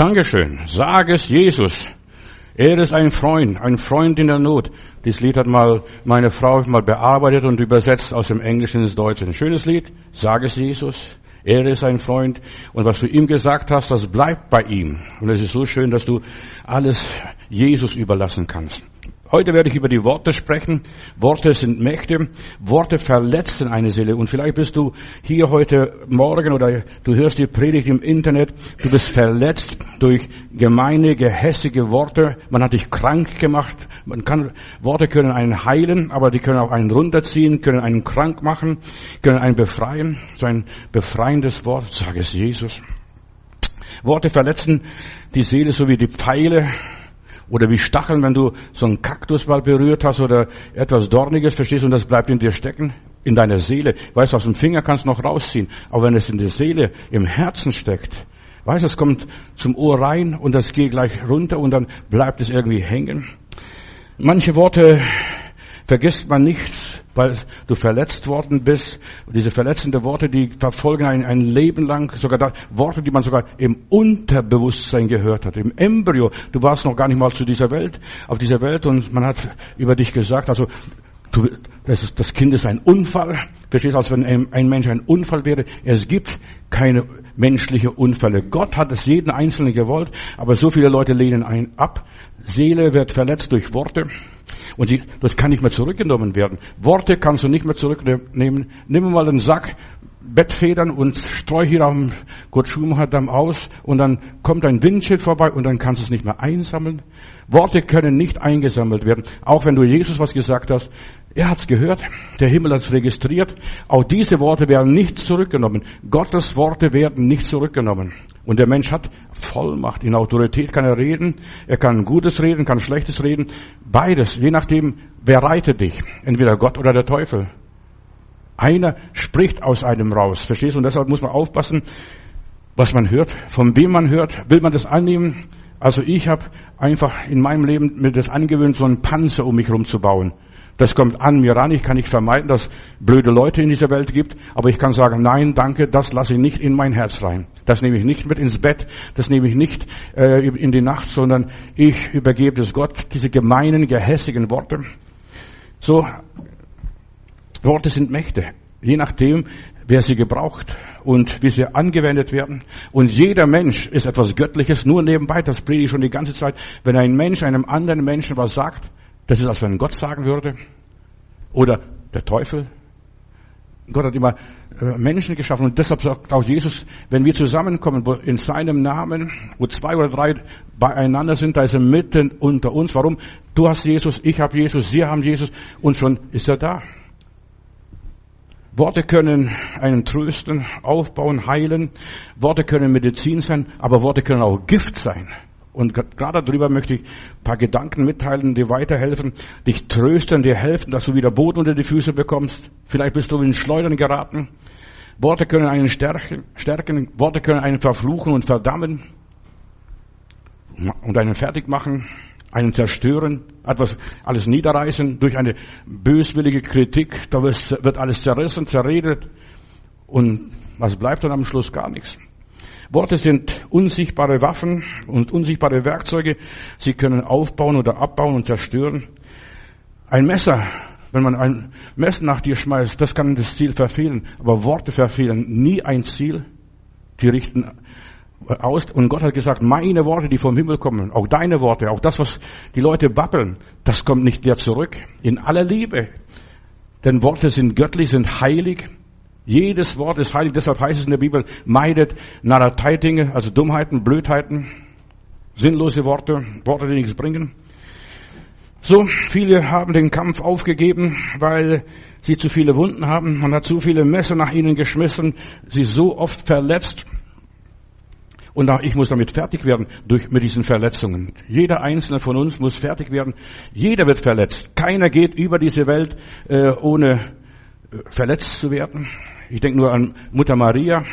Dankeschön. Sag es Jesus. Er ist ein Freund, ein Freund in der Not. Dieses Lied hat mal meine Frau mal bearbeitet und übersetzt aus dem Englischen ins Deutsche. Ein schönes Lied. Sag es Jesus. Er ist ein Freund. Und was du ihm gesagt hast, das bleibt bei ihm. Und es ist so schön, dass du alles Jesus überlassen kannst. Heute werde ich über die Worte sprechen. Worte sind Mächte. Worte verletzen eine Seele. Und vielleicht bist du hier heute Morgen oder du hörst die Predigt im Internet. Du bist verletzt durch gemeine, gehässige Worte. Man hat dich krank gemacht. Man kann, Worte können einen heilen, aber die können auch einen runterziehen, können einen krank machen, können einen befreien. So ein befreiendes Wort, sage es Jesus. Worte verletzen die Seele so wie die Pfeile oder wie Stacheln, wenn du so einen Kaktus berührt hast oder etwas Dorniges, verstehst du, und das bleibt in dir stecken, in deiner Seele. Weißt du, aus dem Finger kannst du noch rausziehen. Aber wenn es in der Seele, im Herzen steckt, weißt du, es kommt zum Ohr rein und das geht gleich runter und dann bleibt es irgendwie hängen. Manche Worte vergisst man nicht, weil du verletzt worden bist. Und diese verletzenden Worte, die verfolgen ein, ein Leben lang, sogar da, Worte, die man sogar im Unterbewusstsein gehört hat, im Embryo. Du warst noch gar nicht mal zu dieser Welt, auf dieser Welt und man hat über dich gesagt, also du, das, ist, das Kind ist ein Unfall. Verstehst du, als wenn ein Mensch ein Unfall wäre. Es gibt keine menschliche Unfälle. Gott hat es jeden Einzelnen gewollt, aber so viele Leute lehnen ein ab. Seele wird verletzt durch Worte. Und sie, das kann nicht mehr zurückgenommen werden. Worte kannst du nicht mehr zurücknehmen. Nimm mal einen Sack Bettfedern und streu hier am Kurt Schumacher Damm aus und dann kommt ein Windschild vorbei und dann kannst du es nicht mehr einsammeln. Worte können nicht eingesammelt werden. Auch wenn du Jesus was gesagt hast, er hat's gehört, der Himmel hat's registriert. Auch diese Worte werden nicht zurückgenommen. Gottes Worte werden nicht zurückgenommen. Und der Mensch hat Vollmacht. In Autorität kann er reden. Er kann Gutes reden, kann Schlechtes reden. Beides, je nachdem, wer reitet dich. Entweder Gott oder der Teufel. Einer spricht aus einem raus. Verstehst du? Und deshalb muss man aufpassen, was man hört, von wem man hört. Will man das annehmen? Also ich habe einfach in meinem Leben mir das angewöhnt, so einen Panzer um mich herum zu bauen. Das kommt an mir ran. Ich kann nicht vermeiden, dass blöde Leute in dieser Welt gibt. Aber ich kann sagen, nein, danke, das lasse ich nicht in mein Herz rein. Das nehme ich nicht mit ins Bett. Das nehme ich nicht äh, in die Nacht, sondern ich übergebe es Gott, diese gemeinen, gehässigen Worte. So, Worte sind Mächte. Je nachdem, wer sie gebraucht und wie sie angewendet werden. Und jeder Mensch ist etwas Göttliches, nur nebenbei, das predige ich schon die ganze Zeit. Wenn ein Mensch einem anderen Menschen was sagt, das ist, als wenn Gott sagen würde. Oder der Teufel. Gott hat immer äh, Menschen geschaffen und deshalb sagt auch Jesus, wenn wir zusammenkommen wo in seinem Namen, wo zwei oder drei beieinander sind, da ist er mitten unter uns. Warum? Du hast Jesus, ich habe Jesus, Sie haben Jesus und schon ist er da. Worte können einen trösten, aufbauen, heilen. Worte können Medizin sein, aber Worte können auch Gift sein. Und gerade darüber möchte ich ein paar Gedanken mitteilen, die weiterhelfen, dich trösten, dir helfen, dass du wieder Boden unter die Füße bekommst. Vielleicht bist du in Schleudern geraten. Worte können einen stärken, stärken, Worte können einen verfluchen und verdammen und einen fertig machen, einen zerstören, etwas alles niederreißen durch eine böswillige Kritik. Da wird alles zerrissen, zerredet und was bleibt dann am Schluss gar nichts. Worte sind unsichtbare Waffen und unsichtbare Werkzeuge. Sie können aufbauen oder abbauen und zerstören. Ein Messer, wenn man ein Messer nach dir schmeißt, das kann das Ziel verfehlen. Aber Worte verfehlen nie ein Ziel. Die richten aus. Und Gott hat gesagt, meine Worte, die vom Himmel kommen, auch deine Worte, auch das, was die Leute babbeln, das kommt nicht wieder zurück. In aller Liebe. Denn Worte sind göttlich, sind heilig. Jedes Wort ist heilig, deshalb heißt es in der Bibel, meidet Narratei-Dinge, also Dummheiten, Blödheiten, sinnlose Worte, Worte, die nichts bringen. So, viele haben den Kampf aufgegeben, weil sie zu viele Wunden haben. Man hat zu viele Messer nach ihnen geschmissen, sie so oft verletzt. Und ich muss damit fertig werden durch, mit diesen Verletzungen. Jeder einzelne von uns muss fertig werden. Jeder wird verletzt. Keiner geht über diese Welt, äh, ohne äh, verletzt zu werden. Ich denke nur an Mutter Maria,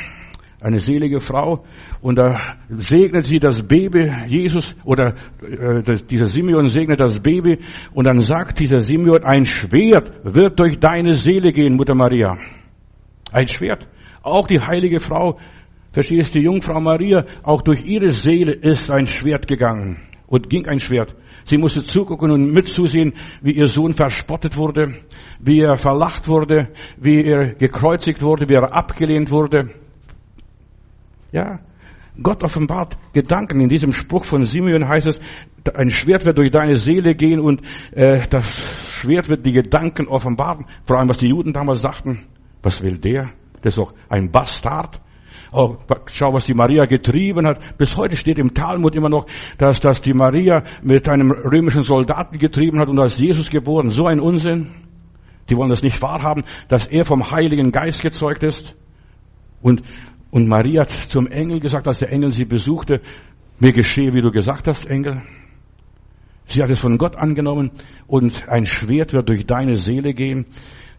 eine selige Frau, und da segnet sie das Baby Jesus oder äh, dieser Simeon segnet das Baby und dann sagt dieser Simeon, ein Schwert wird durch deine Seele gehen, Mutter Maria. Ein Schwert. Auch die heilige Frau Verstehst du, die Jungfrau Maria, auch durch ihre Seele ist ein Schwert gegangen und ging ein Schwert. Sie musste zugucken und mitzusehen, wie ihr Sohn verspottet wurde, wie er verlacht wurde, wie er gekreuzigt wurde, wie er abgelehnt wurde. Ja, Gott offenbart Gedanken. In diesem Spruch von Simeon heißt es, ein Schwert wird durch deine Seele gehen und äh, das Schwert wird die Gedanken offenbaren. Vor allem, was die Juden damals sagten. Was will der? Das ist doch ein Bastard. Oh, schau, was die Maria getrieben hat. Bis heute steht im Talmud immer noch, dass, dass die Maria mit einem römischen Soldaten getrieben hat und ist Jesus geboren. So ein Unsinn. Die wollen das nicht wahrhaben, dass er vom Heiligen Geist gezeugt ist. Und, und Maria hat zum Engel gesagt, als der Engel sie besuchte, mir geschehe, wie du gesagt hast, Engel. Sie hat es von Gott angenommen und ein Schwert wird durch deine Seele gehen.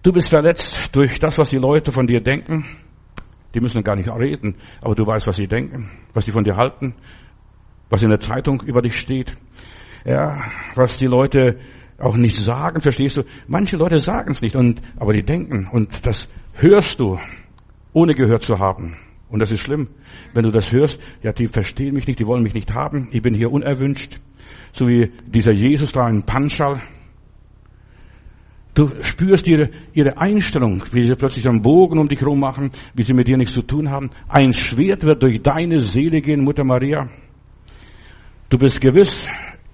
Du bist verletzt durch das, was die Leute von dir denken. Die müssen gar nicht reden, aber du weißt, was sie denken, was sie von dir halten, was in der Zeitung über dich steht. Ja, was die Leute auch nicht sagen, verstehst du? Manche Leute sagen es nicht, und, aber die denken, und das hörst du, ohne gehört zu haben. Und das ist schlimm. Wenn du das hörst, ja, die verstehen mich nicht, die wollen mich nicht haben, ich bin hier unerwünscht. So wie dieser Jesus da in Panschal. Du spürst ihre, ihre Einstellung, wie sie plötzlich einen Bogen um dich herum machen, wie sie mit dir nichts zu tun haben. Ein Schwert wird durch deine Seele gehen, Mutter Maria. Du bist gewiss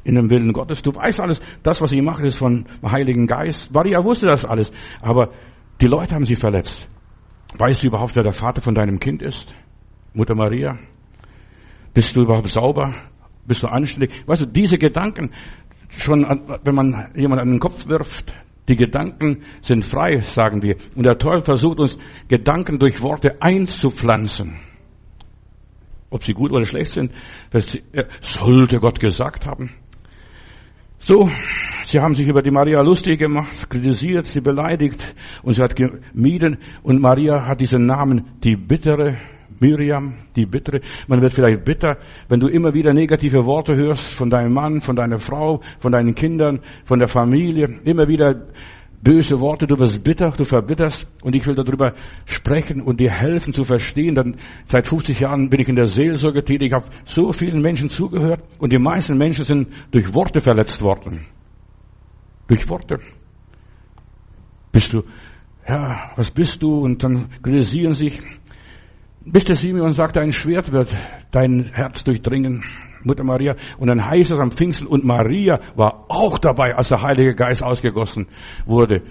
in dem Willen Gottes. Du weißt alles. Das, was sie macht, ist von Heiligen Geist. Maria wusste das alles. Aber die Leute haben sie verletzt. Weißt du überhaupt, wer der Vater von deinem Kind ist? Mutter Maria? Bist du überhaupt sauber? Bist du anständig? Weißt du, diese Gedanken, schon wenn man jemand an den Kopf wirft, die Gedanken sind frei, sagen wir. Und der Teufel versucht uns, Gedanken durch Worte einzupflanzen. Ob sie gut oder schlecht sind, sollte Gott gesagt haben. So, sie haben sich über die Maria lustig gemacht, kritisiert, sie beleidigt und sie hat gemieden und Maria hat diesen Namen die bittere Miriam, die bittere. Man wird vielleicht bitter, wenn du immer wieder negative Worte hörst von deinem Mann, von deiner Frau, von deinen Kindern, von der Familie. Immer wieder böse Worte, du wirst bitter, du verbitterst. Und ich will darüber sprechen und dir helfen zu verstehen. Denn seit 50 Jahren bin ich in der Seelsorge tätig, ich habe so vielen Menschen zugehört und die meisten Menschen sind durch Worte verletzt worden. Durch Worte. Bist du, ja, was bist du? Und dann kritisieren sich. Bis der Simeon sagte, ein Schwert wird dein Herz durchdringen, Mutter Maria. Und dann heißt es am Pfingsten, und Maria war auch dabei, als der Heilige Geist ausgegossen wurde.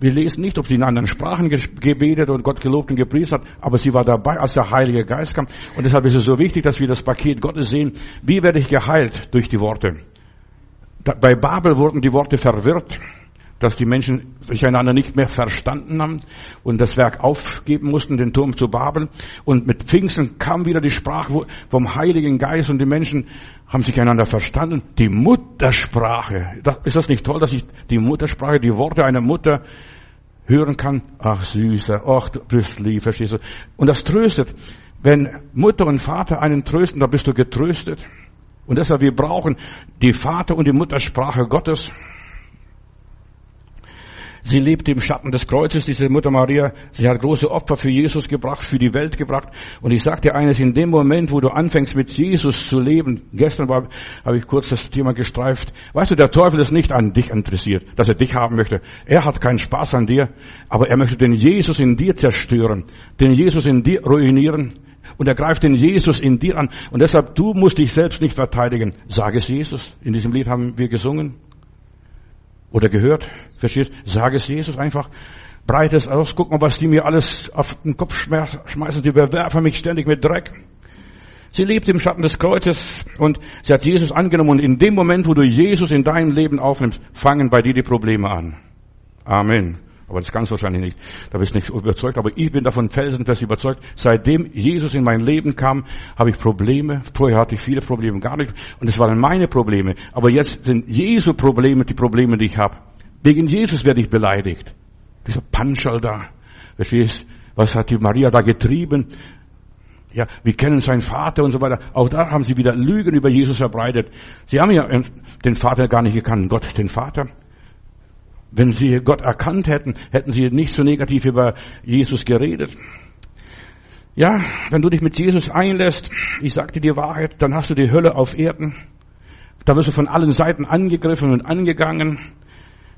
Wir lesen nicht, ob sie in anderen Sprachen gebetet und Gott gelobt und gepriesen hat, aber sie war dabei, als der Heilige Geist kam. Und deshalb ist es so wichtig, dass wir das Paket Gottes sehen. Wie werde ich geheilt? Durch die Worte. Bei Babel wurden die Worte verwirrt dass die Menschen sich einander nicht mehr verstanden haben und das Werk aufgeben mussten, den Turm zu Babel. Und mit Pfingsten kam wieder die Sprache vom Heiligen Geist und die Menschen haben sich einander verstanden. Die Muttersprache. Ist das nicht toll, dass ich die Muttersprache, die Worte einer Mutter hören kann? Ach Süßer, ach du bist lieb, verstehst du? Und das tröstet. Wenn Mutter und Vater einen trösten, da bist du getröstet. Und deshalb, wir brauchen die Vater- und die Muttersprache Gottes. Sie lebte im Schatten des Kreuzes, diese Mutter Maria. Sie hat große Opfer für Jesus gebracht, für die Welt gebracht. Und ich sagte eines, in dem Moment, wo du anfängst mit Jesus zu leben, gestern war, habe ich kurz das Thema gestreift. Weißt du, der Teufel ist nicht an dich interessiert, dass er dich haben möchte. Er hat keinen Spaß an dir, aber er möchte den Jesus in dir zerstören, den Jesus in dir ruinieren. Und er greift den Jesus in dir an. Und deshalb, du musst dich selbst nicht verteidigen. Sag es Jesus. In diesem Lied haben wir gesungen oder gehört. Verstehst? Sag es Jesus einfach. Breite es aus. Guck mal, was die mir alles auf den Kopf schmeißen. Die bewerfen mich ständig mit Dreck. Sie lebt im Schatten des Kreuzes und sie hat Jesus angenommen. Und in dem Moment, wo du Jesus in deinem Leben aufnimmst, fangen bei dir die Probleme an. Amen. Aber das ganz wahrscheinlich nicht. Da bist du nicht überzeugt. Aber ich bin davon felsenfest überzeugt. Seitdem Jesus in mein Leben kam, habe ich Probleme. Vorher hatte ich viele Probleme, gar nicht. Und es waren meine Probleme. Aber jetzt sind Jesu Probleme die Probleme, die ich habe. Wegen Jesus werde ich beleidigt. Dieser Panschal da. Verstehst? Was hat die Maria da getrieben? Ja, wir kennen seinen Vater und so weiter. Auch da haben sie wieder Lügen über Jesus verbreitet. Sie haben ja den Vater gar nicht gekannt. Gott, den Vater. Wenn sie Gott erkannt hätten, hätten sie nicht so negativ über Jesus geredet. Ja, wenn du dich mit Jesus einlässt, ich sagte die Wahrheit, dann hast du die Hölle auf Erden. Da wirst du von allen Seiten angegriffen und angegangen.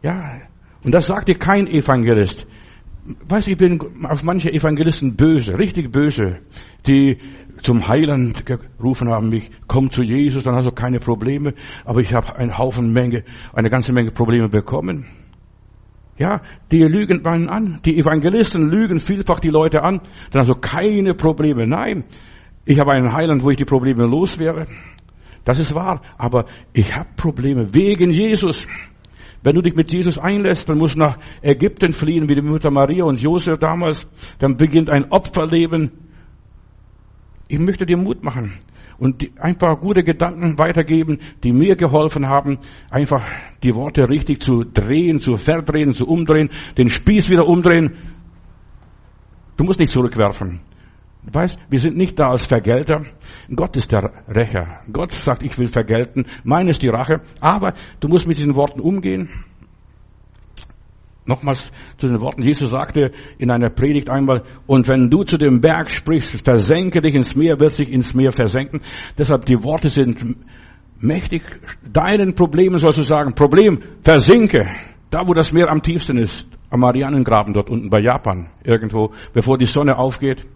Ja, und das sagt dir kein Evangelist. Weiß ich bin auf manche Evangelisten böse, richtig böse, die zum Heiland gerufen haben mich, komm zu Jesus, dann hast du keine Probleme. Aber ich habe einen Haufen Menge, eine ganze Menge Probleme bekommen. Ja, die lügen einen an. Die Evangelisten lügen vielfach die Leute an. Dann du keine Probleme. Nein, ich habe einen Heiland, wo ich die Probleme los wäre. Das ist wahr. Aber ich habe Probleme wegen Jesus. Wenn du dich mit Jesus einlässt, dann musst du nach Ägypten fliehen, wie die Mutter Maria und Josef damals. Dann beginnt ein Opferleben. Ich möchte dir Mut machen und ein paar gute Gedanken weitergeben, die mir geholfen haben, einfach die Worte richtig zu drehen, zu verdrehen, zu umdrehen, den Spieß wieder umdrehen. Du musst nicht zurückwerfen. Du weißt, wir sind nicht da als Vergelter. Gott ist der Rächer. Gott sagt, ich will vergelten. Meine ist die Rache. Aber du musst mit diesen Worten umgehen. Nochmals zu den Worten. Jesus sagte in einer Predigt einmal, und wenn du zu dem Berg sprichst, versenke dich ins Meer, wird sich ins Meer versenken. Deshalb die Worte sind mächtig. Deinen Problemen sollst du sagen, Problem, versinke. Da, wo das Meer am tiefsten ist, am Marianengraben dort unten bei Japan, irgendwo, bevor die Sonne aufgeht.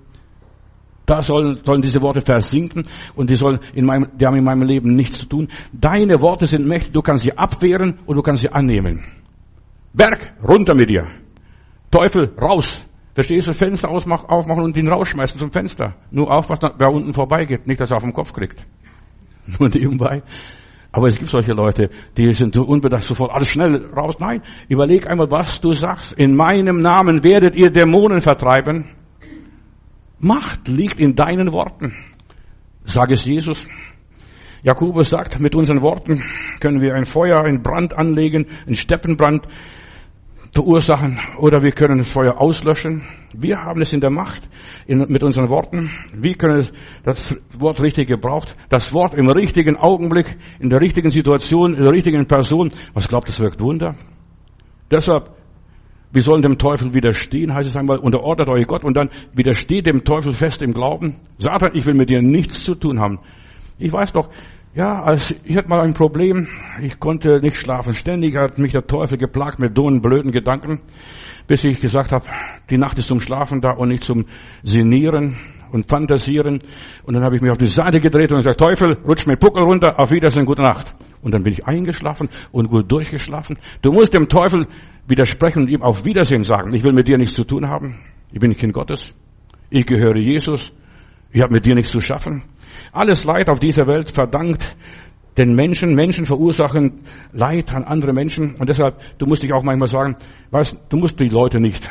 Da sollen, sollen diese Worte versinken und die sollen in meinem, die haben in meinem Leben nichts zu tun. Deine Worte sind mächtig, du kannst sie abwehren und du kannst sie annehmen. Berg, runter mit dir. Teufel, raus. Verstehst du, Fenster aufmachen und ihn rausschmeißen zum Fenster. Nur aufpassen, wer unten vorbeigeht, nicht, dass er auf den Kopf kriegt. Nur nebenbei. Aber es gibt solche Leute, die sind so unbedacht, sofort alles schnell raus. Nein, überleg einmal, was du sagst. In meinem Namen werdet ihr Dämonen vertreiben. Macht liegt in deinen Worten. Sag es Jesus. Jakobus sagt, mit unseren Worten können wir ein Feuer, einen Brand anlegen, einen Steppenbrand verursachen oder wir können das Feuer auslöschen. Wir haben es in der Macht in, mit unseren Worten. Wir können das Wort richtig gebraucht. Das Wort im richtigen Augenblick, in der richtigen Situation, in der richtigen Person. Was glaubt, das wirkt Wunder? Deshalb, wir sollen dem Teufel widerstehen, heißt es einmal, unterordnet euch Gott und dann widersteht dem Teufel fest im Glauben. Satan, ich will mit dir nichts zu tun haben. Ich weiß doch, ja, als ich hatte mal ein Problem. Ich konnte nicht schlafen. Ständig hat mich der Teufel geplagt mit dummen, blöden Gedanken, bis ich gesagt habe, die Nacht ist zum Schlafen da und nicht zum Sinieren und Fantasieren. Und dann habe ich mich auf die Seite gedreht und gesagt, Teufel, rutsch mir Puckel runter, auf Wiedersehen, gute Nacht. Und dann bin ich eingeschlafen und gut durchgeschlafen. Du musst dem Teufel widersprechen und ihm auf Wiedersehen sagen. Ich will mit dir nichts zu tun haben. Ich bin Kind Gottes. Ich gehöre Jesus. Ich habe mit dir nichts zu schaffen. Alles Leid auf dieser Welt verdankt den Menschen. Menschen verursachen Leid an andere Menschen. Und deshalb, du musst dich auch manchmal sagen, weißt, du musst die Leute nicht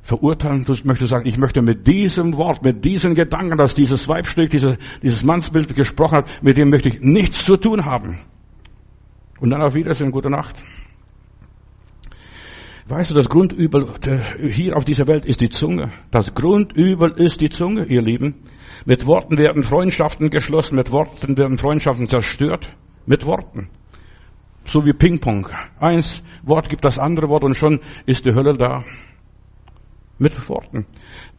verurteilen. Du möchtest sagen, ich möchte mit diesem Wort, mit diesen Gedanken, dass dieses Weibstück, dieses, dieses Mannsbild gesprochen hat, mit dem möchte ich nichts zu tun haben. Und dann auf Wiedersehen, gute Nacht. Weißt du, das Grundübel hier auf dieser Welt ist die Zunge. Das Grundübel ist die Zunge, ihr Lieben. Mit Worten werden Freundschaften geschlossen, mit Worten werden Freundschaften zerstört. Mit Worten. So wie Ping-Pong. Eins Wort gibt das andere Wort und schon ist die Hölle da. Mit Worten.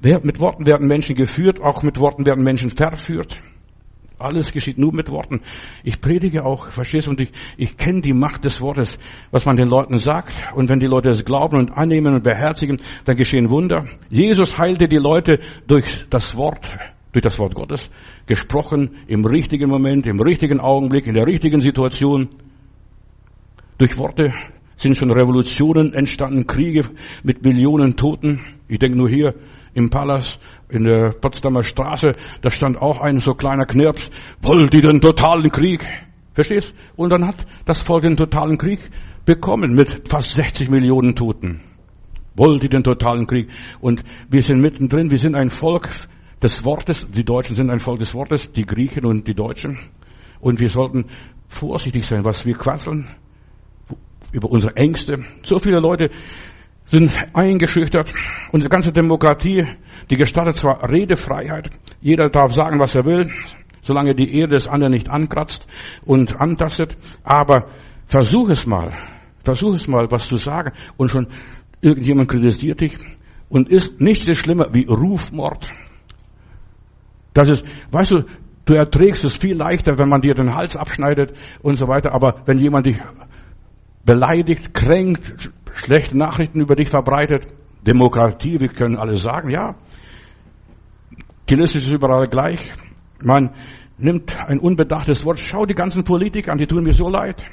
Mit Worten werden Menschen geführt, auch mit Worten werden Menschen verführt. Alles geschieht nur mit Worten. Ich predige auch, verstehst du, und ich, ich kenne die Macht des Wortes, was man den Leuten sagt. Und wenn die Leute es glauben und annehmen und beherzigen, dann geschehen Wunder. Jesus heilte die Leute durch das Wort, durch das Wort Gottes, gesprochen im richtigen Moment, im richtigen Augenblick, in der richtigen Situation. Durch Worte sind schon Revolutionen entstanden, Kriege mit Millionen Toten. Ich denke nur hier im Palas in der Potsdamer Straße, da stand auch ein so kleiner Knirps, wollt ihr den totalen Krieg? Verstehst? Und dann hat das Volk den totalen Krieg bekommen mit fast 60 Millionen Toten. Wollt ihr den totalen Krieg? Und wir sind mittendrin, wir sind ein Volk des Wortes, die Deutschen sind ein Volk des Wortes, die Griechen und die Deutschen. Und wir sollten vorsichtig sein, was wir quasseln über unsere Ängste. So viele Leute sind eingeschüchtert. Unsere ganze Demokratie, die gestattet zwar Redefreiheit. Jeder darf sagen, was er will, solange die Ehre des anderen nicht ankratzt und antastet. Aber versuch es mal. Versuch es mal, was zu sagen. Und schon irgendjemand kritisiert dich. Und ist nichts ist schlimmer wie Rufmord. Das ist, weißt du, du erträgst es viel leichter, wenn man dir den Hals abschneidet und so weiter. Aber wenn jemand dich beleidigt, kränkt, schlechte Nachrichten über dich verbreitet, Demokratie, wir können alles sagen, ja. Liste ist überall gleich. Man nimmt ein unbedachtes Wort. Schau die ganzen Politiker an, die tun mir so leid.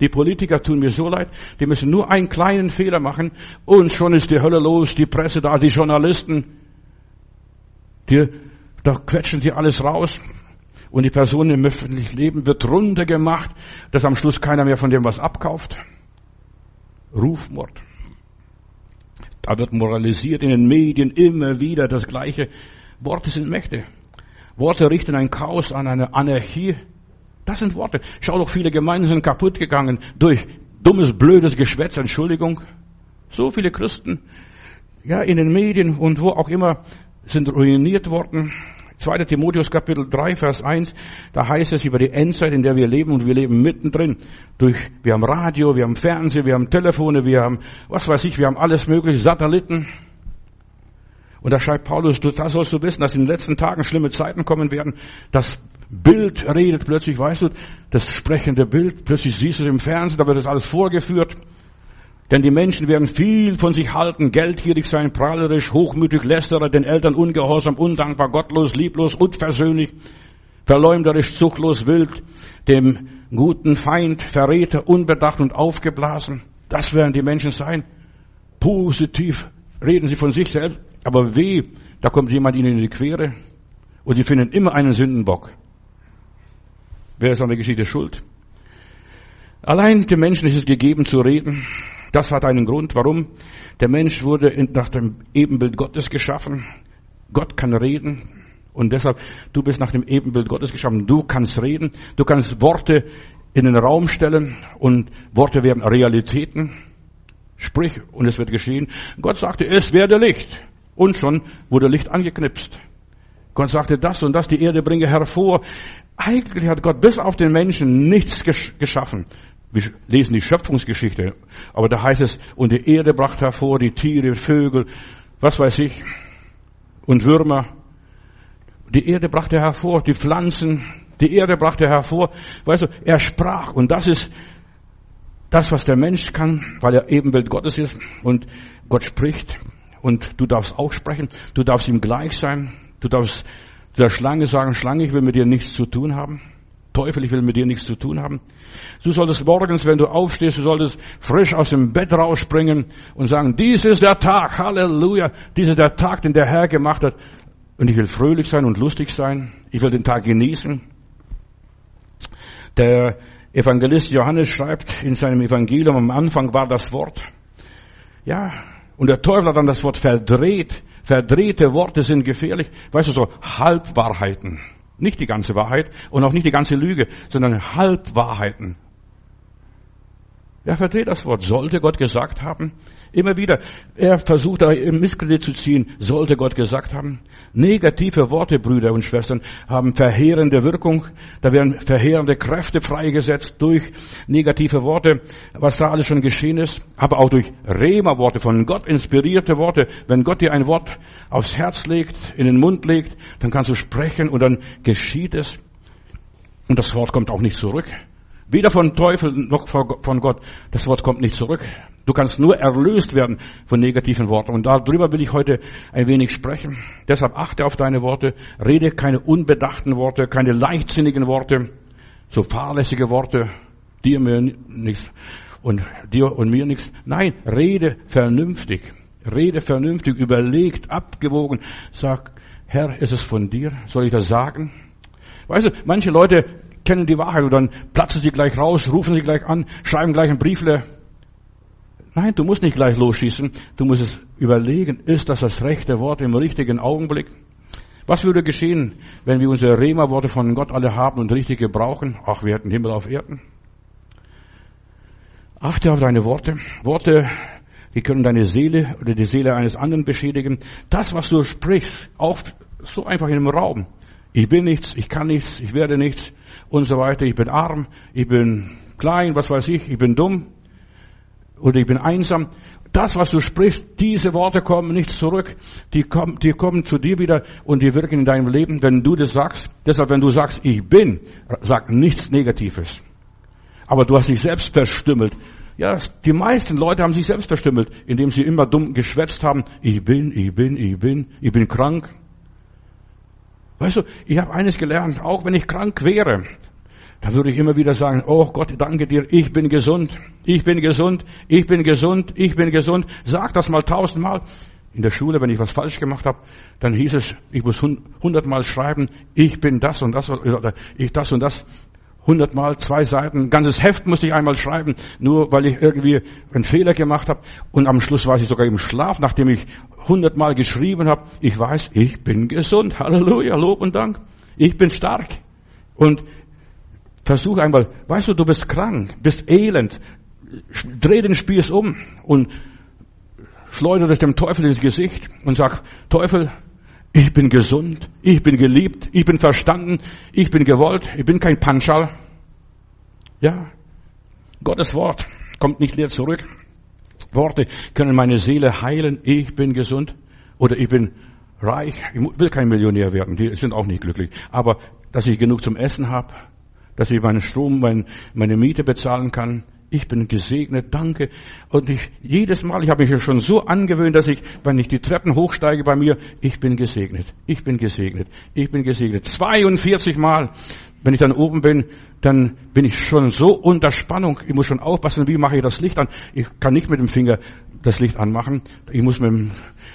Die Politiker tun mir so leid. Die müssen nur einen kleinen Fehler machen und schon ist die Hölle los, die Presse da, die Journalisten. Die, da quetschen sie alles raus. Und die Person im öffentlichen Leben wird runtergemacht, dass am Schluss keiner mehr von dem was abkauft. Rufmord. Da wird moralisiert in den Medien immer wieder das Gleiche. Worte sind Mächte. Worte richten ein Chaos an, eine Anarchie. Das sind Worte. Schau doch, viele Gemeinden sind kaputt gegangen durch dummes, blödes Geschwätz, Entschuldigung. So viele Christen, ja, in den Medien und wo auch immer, sind ruiniert worden. 2. Timotheus Kapitel 3, Vers 1, da heißt es über die Endzeit, in der wir leben und wir leben mittendrin. Durch, wir haben Radio, wir haben Fernsehen, wir haben Telefone, wir haben, was weiß ich, wir haben alles mögliche, Satelliten. Und da schreibt Paulus, du, da sollst du wissen, dass in den letzten Tagen schlimme Zeiten kommen werden. Das Bild redet plötzlich, weißt du, das sprechende Bild, plötzlich siehst du es im Fernsehen, da wird das alles vorgeführt. Denn die Menschen werden viel von sich halten, geldgierig sein, prahlerisch, hochmütig, lästerer, den Eltern ungehorsam, undankbar, gottlos, lieblos, unversöhnlich, verleumderisch, zuchtlos, wild, dem guten Feind, Verräter, unbedacht und aufgeblasen. Das werden die Menschen sein. Positiv reden sie von sich selbst, aber weh, da kommt jemand ihnen in die Quere und sie finden immer einen Sündenbock. Wer ist an der Geschichte schuld? Allein dem Menschen ist es gegeben zu reden, das hat einen Grund, warum. Der Mensch wurde nach dem Ebenbild Gottes geschaffen. Gott kann reden. Und deshalb, du bist nach dem Ebenbild Gottes geschaffen. Du kannst reden. Du kannst Worte in den Raum stellen und Worte werden Realitäten. Sprich und es wird geschehen. Gott sagte, es werde Licht. Und schon wurde Licht angeknipst. Gott sagte das und das, die Erde bringe hervor. Eigentlich hat Gott bis auf den Menschen nichts geschaffen. Wir lesen die Schöpfungsgeschichte, aber da heißt es, und die Erde brachte hervor die Tiere, Vögel, was weiß ich, und Würmer. Die Erde brachte hervor die Pflanzen, die Erde brachte hervor, weißt du, er sprach und das ist das, was der Mensch kann, weil er Ebenbild Gottes ist und Gott spricht und du darfst auch sprechen, du darfst ihm gleich sein, du darfst der Schlange sagen, Schlange, ich will mit dir nichts zu tun haben. Teufel, ich will mit dir nichts zu tun haben. Du solltest morgens, wenn du aufstehst, du solltest frisch aus dem Bett rausspringen und sagen, dies ist der Tag, Halleluja, dies ist der Tag, den der Herr gemacht hat. Und ich will fröhlich sein und lustig sein. Ich will den Tag genießen. Der Evangelist Johannes schreibt in seinem Evangelium, am Anfang war das Wort. Ja, und der Teufel hat dann das Wort verdreht. Verdrehte Worte sind gefährlich. Weißt du, so Halbwahrheiten. Nicht die ganze Wahrheit und auch nicht die ganze Lüge, sondern Halbwahrheiten. Wer verdreht das Wort? Sollte Gott gesagt haben? Immer wieder. Er versucht da im Misskredit zu ziehen. Sollte Gott gesagt haben? Negative Worte, Brüder und Schwestern, haben verheerende Wirkung. Da werden verheerende Kräfte freigesetzt durch negative Worte, was da alles schon geschehen ist. Aber auch durch Rema-Worte, von Gott inspirierte Worte. Wenn Gott dir ein Wort aufs Herz legt, in den Mund legt, dann kannst du sprechen und dann geschieht es. Und das Wort kommt auch nicht zurück. Weder von Teufel noch von Gott. Das Wort kommt nicht zurück. Du kannst nur erlöst werden von negativen Worten. Und darüber will ich heute ein wenig sprechen. Deshalb achte auf deine Worte. Rede keine unbedachten Worte, keine leichtsinnigen Worte, so fahrlässige Worte, dir mir nichts und dir und mir nichts. Nein, rede vernünftig. Rede vernünftig, überlegt, abgewogen. Sag, Herr, ist es von dir? Soll ich das sagen? Weißt du, manche Leute kennen die Wahrheit und dann platzen sie gleich raus, rufen sie gleich an, schreiben gleich ein Briefle. Nein, du musst nicht gleich losschießen. Du musst es überlegen, ist das das rechte Wort im richtigen Augenblick? Was würde geschehen, wenn wir unsere Rema-Worte von Gott alle haben und richtig gebrauchen? Ach, wir hätten Himmel auf Erden. Achte auf deine Worte. Worte, die können deine Seele oder die Seele eines anderen beschädigen. Das, was du sprichst, auch so einfach in einem Raum. Ich bin nichts, ich kann nichts, ich werde nichts und so weiter. Ich bin arm, ich bin klein, was weiß ich, ich bin dumm oder ich bin einsam. das, was du sprichst, diese Worte kommen nicht zurück. Die kommen, die kommen zu dir wieder und die wirken in deinem Leben, wenn du das sagst. Deshalb, wenn du sagst, ich bin, sag nichts Negatives. Aber du hast dich selbst verstümmelt. Ja, die meisten Leute haben sich selbst verstümmelt, indem sie immer dumm geschwätzt haben. Ich bin, ich bin, ich bin, ich bin krank. Weißt du, ich habe eines gelernt, auch wenn ich krank wäre, da würde ich immer wieder sagen, oh Gott, danke dir, ich bin gesund, ich bin gesund, ich bin gesund, ich bin gesund. Sag das mal tausendmal. In der Schule, wenn ich was falsch gemacht habe, dann hieß es, ich muss hundertmal schreiben, ich bin das und das oder ich das und das hundertmal, zwei Seiten, ein ganzes Heft musste ich einmal schreiben, nur weil ich irgendwie einen Fehler gemacht habe. Und am Schluss war ich sogar im Schlaf, nachdem ich hundertmal geschrieben habe. Ich weiß, ich bin gesund. Halleluja, Lob und Dank. Ich bin stark. Und versuch einmal, weißt du, du bist krank, bist elend. Dreh den Spieß um und schleudere es dem Teufel ins Gesicht und sag, Teufel, ich bin gesund, ich bin geliebt, ich bin verstanden, ich bin gewollt, ich bin kein Panschal. Ja, Gottes Wort kommt nicht leer zurück. Worte können meine Seele heilen, ich bin gesund oder ich bin reich, ich will kein Millionär werden, die sind auch nicht glücklich. Aber dass ich genug zum Essen habe, dass ich meinen Strom, mein, meine Miete bezahlen kann, ich bin gesegnet, danke. Und ich, jedes Mal, ich habe mich ja schon so angewöhnt, dass ich, wenn ich die Treppen hochsteige bei mir, ich bin gesegnet, ich bin gesegnet, ich bin gesegnet. 42 Mal, wenn ich dann oben bin, dann bin ich schon so unter Spannung. Ich muss schon aufpassen, wie mache ich das Licht an. Ich kann nicht mit dem Finger das Licht anmachen. Ich muss mit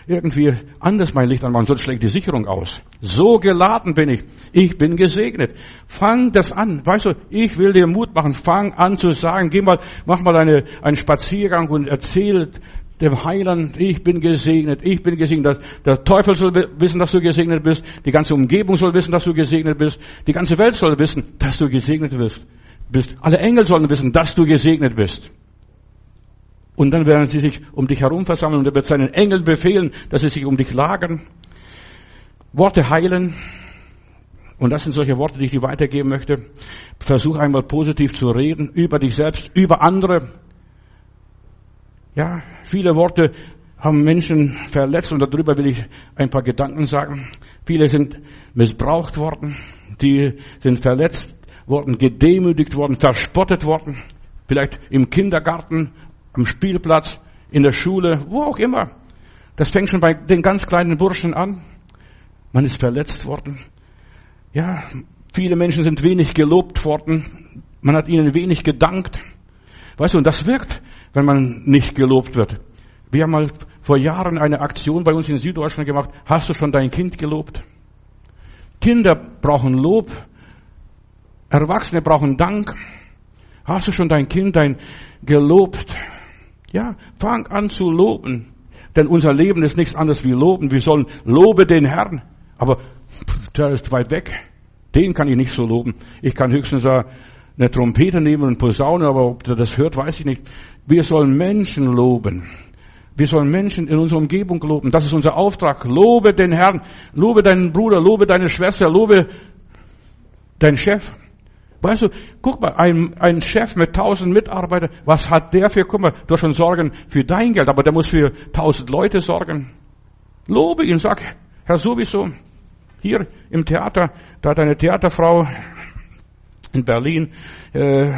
irgendwie anders mein Licht anmachen, sonst schlägt die Sicherung aus. So geladen bin ich. Ich bin gesegnet. Fang das an. Weißt du, ich will dir Mut machen. Fang an zu sagen, geh mal, mach mal eine, einen Spaziergang und erzähl dem Heiland, ich bin gesegnet, ich bin gesegnet. Der Teufel soll wissen, dass du gesegnet bist. Die ganze Umgebung soll wissen, dass du gesegnet bist. Die ganze Welt soll wissen, dass du gesegnet bist. Alle Engel sollen wissen, dass du gesegnet bist. Und dann werden sie sich um dich herum versammeln und er wird seinen Engeln befehlen, dass sie sich um dich lagern. Worte heilen. Und das sind solche Worte, die ich dir weitergeben möchte. Versuch einmal positiv zu reden über dich selbst, über andere. Ja, viele Worte haben Menschen verletzt und darüber will ich ein paar Gedanken sagen. Viele sind missbraucht worden, die sind verletzt worden, gedemütigt worden, verspottet worden. Vielleicht im Kindergarten am Spielplatz, in der Schule, wo auch immer. Das fängt schon bei den ganz kleinen Burschen an. Man ist verletzt worden. Ja, viele Menschen sind wenig gelobt worden. Man hat ihnen wenig gedankt. Weißt du, und das wirkt, wenn man nicht gelobt wird. Wir haben mal vor Jahren eine Aktion bei uns in Süddeutschland gemacht. Hast du schon dein Kind gelobt? Kinder brauchen Lob. Erwachsene brauchen Dank. Hast du schon dein Kind, dein gelobt? Ja, fang an zu loben. Denn unser Leben ist nichts anderes wie loben. Wir sollen lobe den Herrn. Aber der ist weit weg. Den kann ich nicht so loben. Ich kann höchstens eine Trompete nehmen und Posaune, aber ob der das hört, weiß ich nicht. Wir sollen Menschen loben. Wir sollen Menschen in unserer Umgebung loben. Das ist unser Auftrag. Lobe den Herrn. Lobe deinen Bruder, lobe deine Schwester, lobe deinen Chef. Weißt du, guck mal, ein, ein Chef mit tausend Mitarbeitern, was hat der für, mal, du hast schon Sorgen für dein Geld, aber der muss für tausend Leute sorgen. Lobe ihn, sag, Herr sowieso, hier im Theater, da hat eine Theaterfrau in Berlin äh,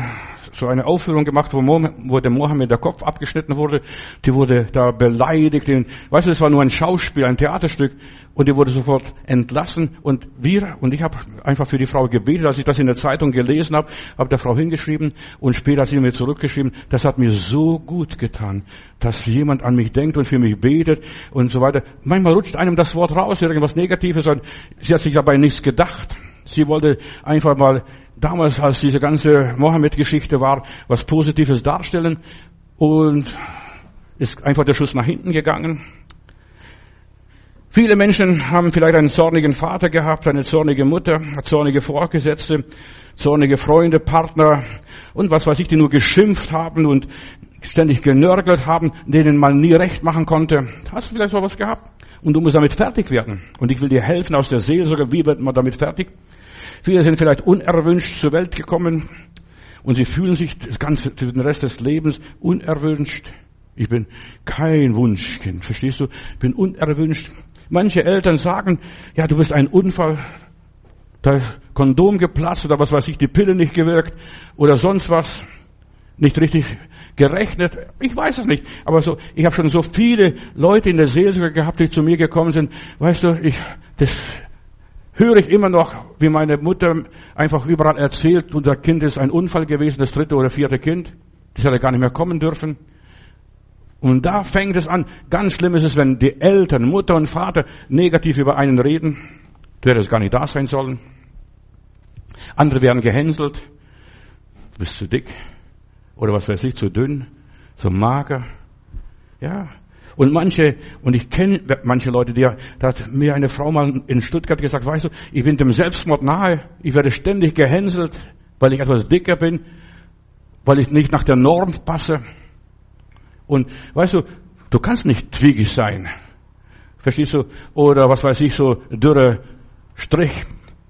so eine Aufführung gemacht, wo, wo der Mohammed der Kopf abgeschnitten wurde. Die wurde da beleidigt. Weißt du, es war nur ein Schauspiel, ein Theaterstück. Und die wurde sofort entlassen. Und wir, und ich habe einfach für die Frau gebetet, als ich das in der Zeitung gelesen habe, habe der Frau hingeschrieben und später hat sie mir zurückgeschrieben, das hat mir so gut getan, dass jemand an mich denkt und für mich betet und so weiter. Manchmal rutscht einem das Wort raus, irgendwas Negatives, und sie hat sich dabei nichts gedacht. Sie wollte einfach mal damals, als diese ganze Mohammed-Geschichte war, was Positives darstellen und ist einfach der Schuss nach hinten gegangen. Viele Menschen haben vielleicht einen zornigen Vater gehabt, eine zornige Mutter, zornige Vorgesetzte, zornige Freunde, Partner und was weiß ich, die nur geschimpft haben und ständig genörgelt haben, denen man nie recht machen konnte. Hast du vielleicht sowas gehabt? Und du musst damit fertig werden. Und ich will dir helfen aus der Seelsorge, wie wird man damit fertig? Viele sind vielleicht unerwünscht zur Welt gekommen und sie fühlen sich das ganze, den Rest des Lebens unerwünscht. Ich bin kein Wunschkind, verstehst du? Ich bin unerwünscht. Manche Eltern sagen, ja, du bist ein Unfall, da Kondom geplatzt oder was weiß ich, die Pille nicht gewirkt oder sonst was, nicht richtig gerechnet. Ich weiß es nicht, aber so, ich habe schon so viele Leute in der Seelsorge gehabt, die zu mir gekommen sind. Weißt du, ich, das höre ich immer noch, wie meine Mutter einfach überall erzählt, unser Kind ist ein Unfall gewesen, das dritte oder vierte Kind. Das hätte gar nicht mehr kommen dürfen. Und da fängt es an. Ganz schlimm ist es, wenn die Eltern, Mutter und Vater negativ über einen reden. Du hättest gar nicht da sein sollen. Andere werden gehänselt. Du bist zu dick. Oder was weiß ich, zu dünn, zu mager. Ja. Und manche, und ich kenne manche Leute, die, da hat mir eine Frau mal in Stuttgart gesagt, weißt du, ich bin dem Selbstmord nahe. Ich werde ständig gehänselt, weil ich etwas dicker bin, weil ich nicht nach der Norm passe. Und weißt du, du kannst nicht zwiegig sein. Verstehst du? Oder was weiß ich, so dürre Strich.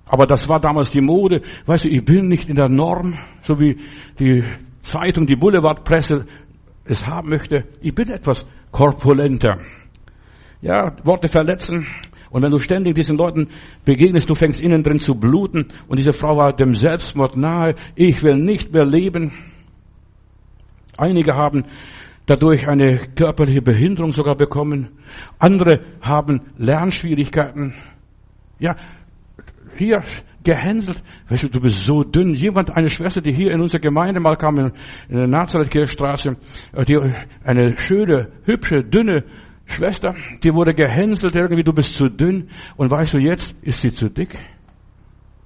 Aber das war damals die Mode. Weißt du, ich bin nicht in der Norm, so wie die Zeitung, die Boulevardpresse es haben möchte. Ich bin etwas korpulenter. Ja, Worte verletzen. Und wenn du ständig diesen Leuten begegnest, du fängst innen drin zu bluten. Und diese Frau war dem Selbstmord nahe. Ich will nicht mehr leben. Einige haben dadurch eine körperliche Behinderung sogar bekommen. Andere haben Lernschwierigkeiten. Ja, hier gehänselt. Weißt du, du bist so dünn. Jemand, eine Schwester, die hier in unserer Gemeinde mal kam, in, in der Nazareth-Kirchstraße, äh, die, eine schöne, hübsche, dünne Schwester, die wurde gehänselt irgendwie, du bist zu dünn. Und weißt du, jetzt ist sie zu dick.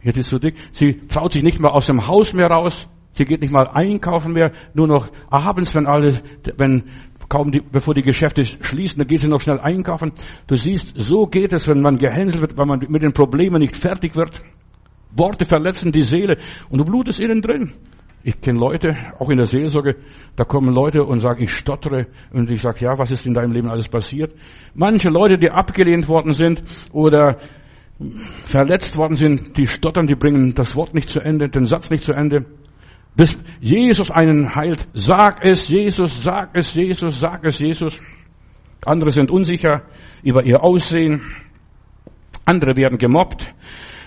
Jetzt ist sie zu dick. Sie traut sich nicht mal aus dem Haus mehr raus. Sie geht nicht mal einkaufen mehr, nur noch abends, wenn alle, wenn kaum die, bevor die Geschäfte schließen, dann geht sie noch schnell einkaufen. Du siehst, so geht es, wenn man gehänselt wird, wenn man mit den Problemen nicht fertig wird. Worte verletzen die Seele und du blutest innen drin. Ich kenne Leute, auch in der Seelsorge, da kommen Leute und sagen, ich stottere und ich sage, ja, was ist in deinem Leben alles passiert? Manche Leute, die abgelehnt worden sind oder verletzt worden sind, die stottern, die bringen das Wort nicht zu Ende, den Satz nicht zu Ende bis Jesus einen heilt. Sag es Jesus, sag es Jesus, sag es Jesus. Andere sind unsicher über ihr Aussehen. Andere werden gemobbt.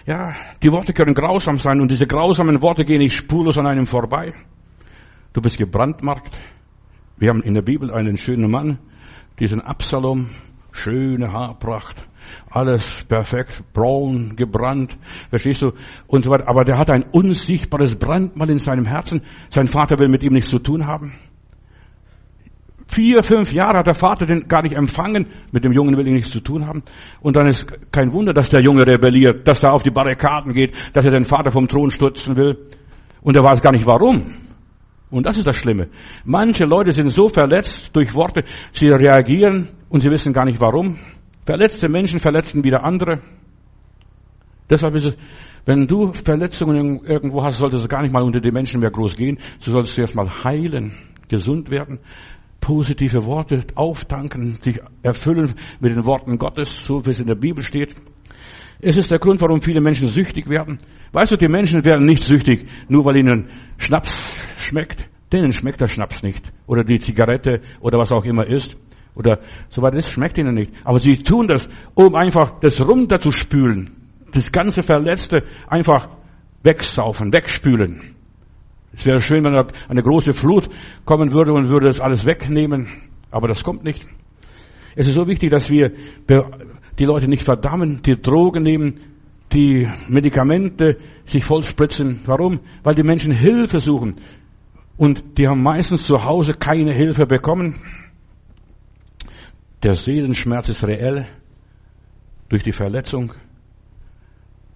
Ja, die Worte können grausam sein und diese grausamen Worte gehen nicht spurlos an einem vorbei. Du bist gebrandmarkt. Wir haben in der Bibel einen schönen Mann, diesen Absalom, schöne Haarpracht, alles perfekt, braun, gebrannt, verstehst du, und so weiter. Aber der hat ein unsichtbares Brandmal in seinem Herzen. Sein Vater will mit ihm nichts zu tun haben. Vier, fünf Jahre hat der Vater den gar nicht empfangen, mit dem Jungen will er nichts zu tun haben. Und dann ist kein Wunder, dass der Junge rebelliert, dass er auf die Barrikaden geht, dass er den Vater vom Thron stürzen will. Und er weiß gar nicht warum. Und das ist das Schlimme. Manche Leute sind so verletzt durch Worte, sie reagieren und sie wissen gar nicht warum. Verletzte Menschen verletzen wieder andere. Deshalb ist es, wenn du Verletzungen irgendwo hast, solltest du gar nicht mal unter die Menschen mehr groß gehen. Du solltest erst mal heilen, gesund werden, positive Worte auftanken, sich erfüllen mit den Worten Gottes, so wie es in der Bibel steht. Es ist der Grund, warum viele Menschen süchtig werden. Weißt du, die Menschen werden nicht süchtig, nur weil ihnen Schnaps schmeckt. Denen schmeckt der Schnaps nicht. Oder die Zigarette oder was auch immer ist oder so weiter. Das schmeckt ihnen nicht. Aber sie tun das, um einfach das runterzuspülen. Das ganze Verletzte einfach wegsaufen, wegspülen. Es wäre schön, wenn eine große Flut kommen würde und würde das alles wegnehmen. Aber das kommt nicht. Es ist so wichtig, dass wir die Leute nicht verdammen, die Drogen nehmen, die Medikamente sich vollspritzen. Warum? Weil die Menschen Hilfe suchen. Und die haben meistens zu Hause keine Hilfe bekommen. Der Seelenschmerz ist reell durch die Verletzung.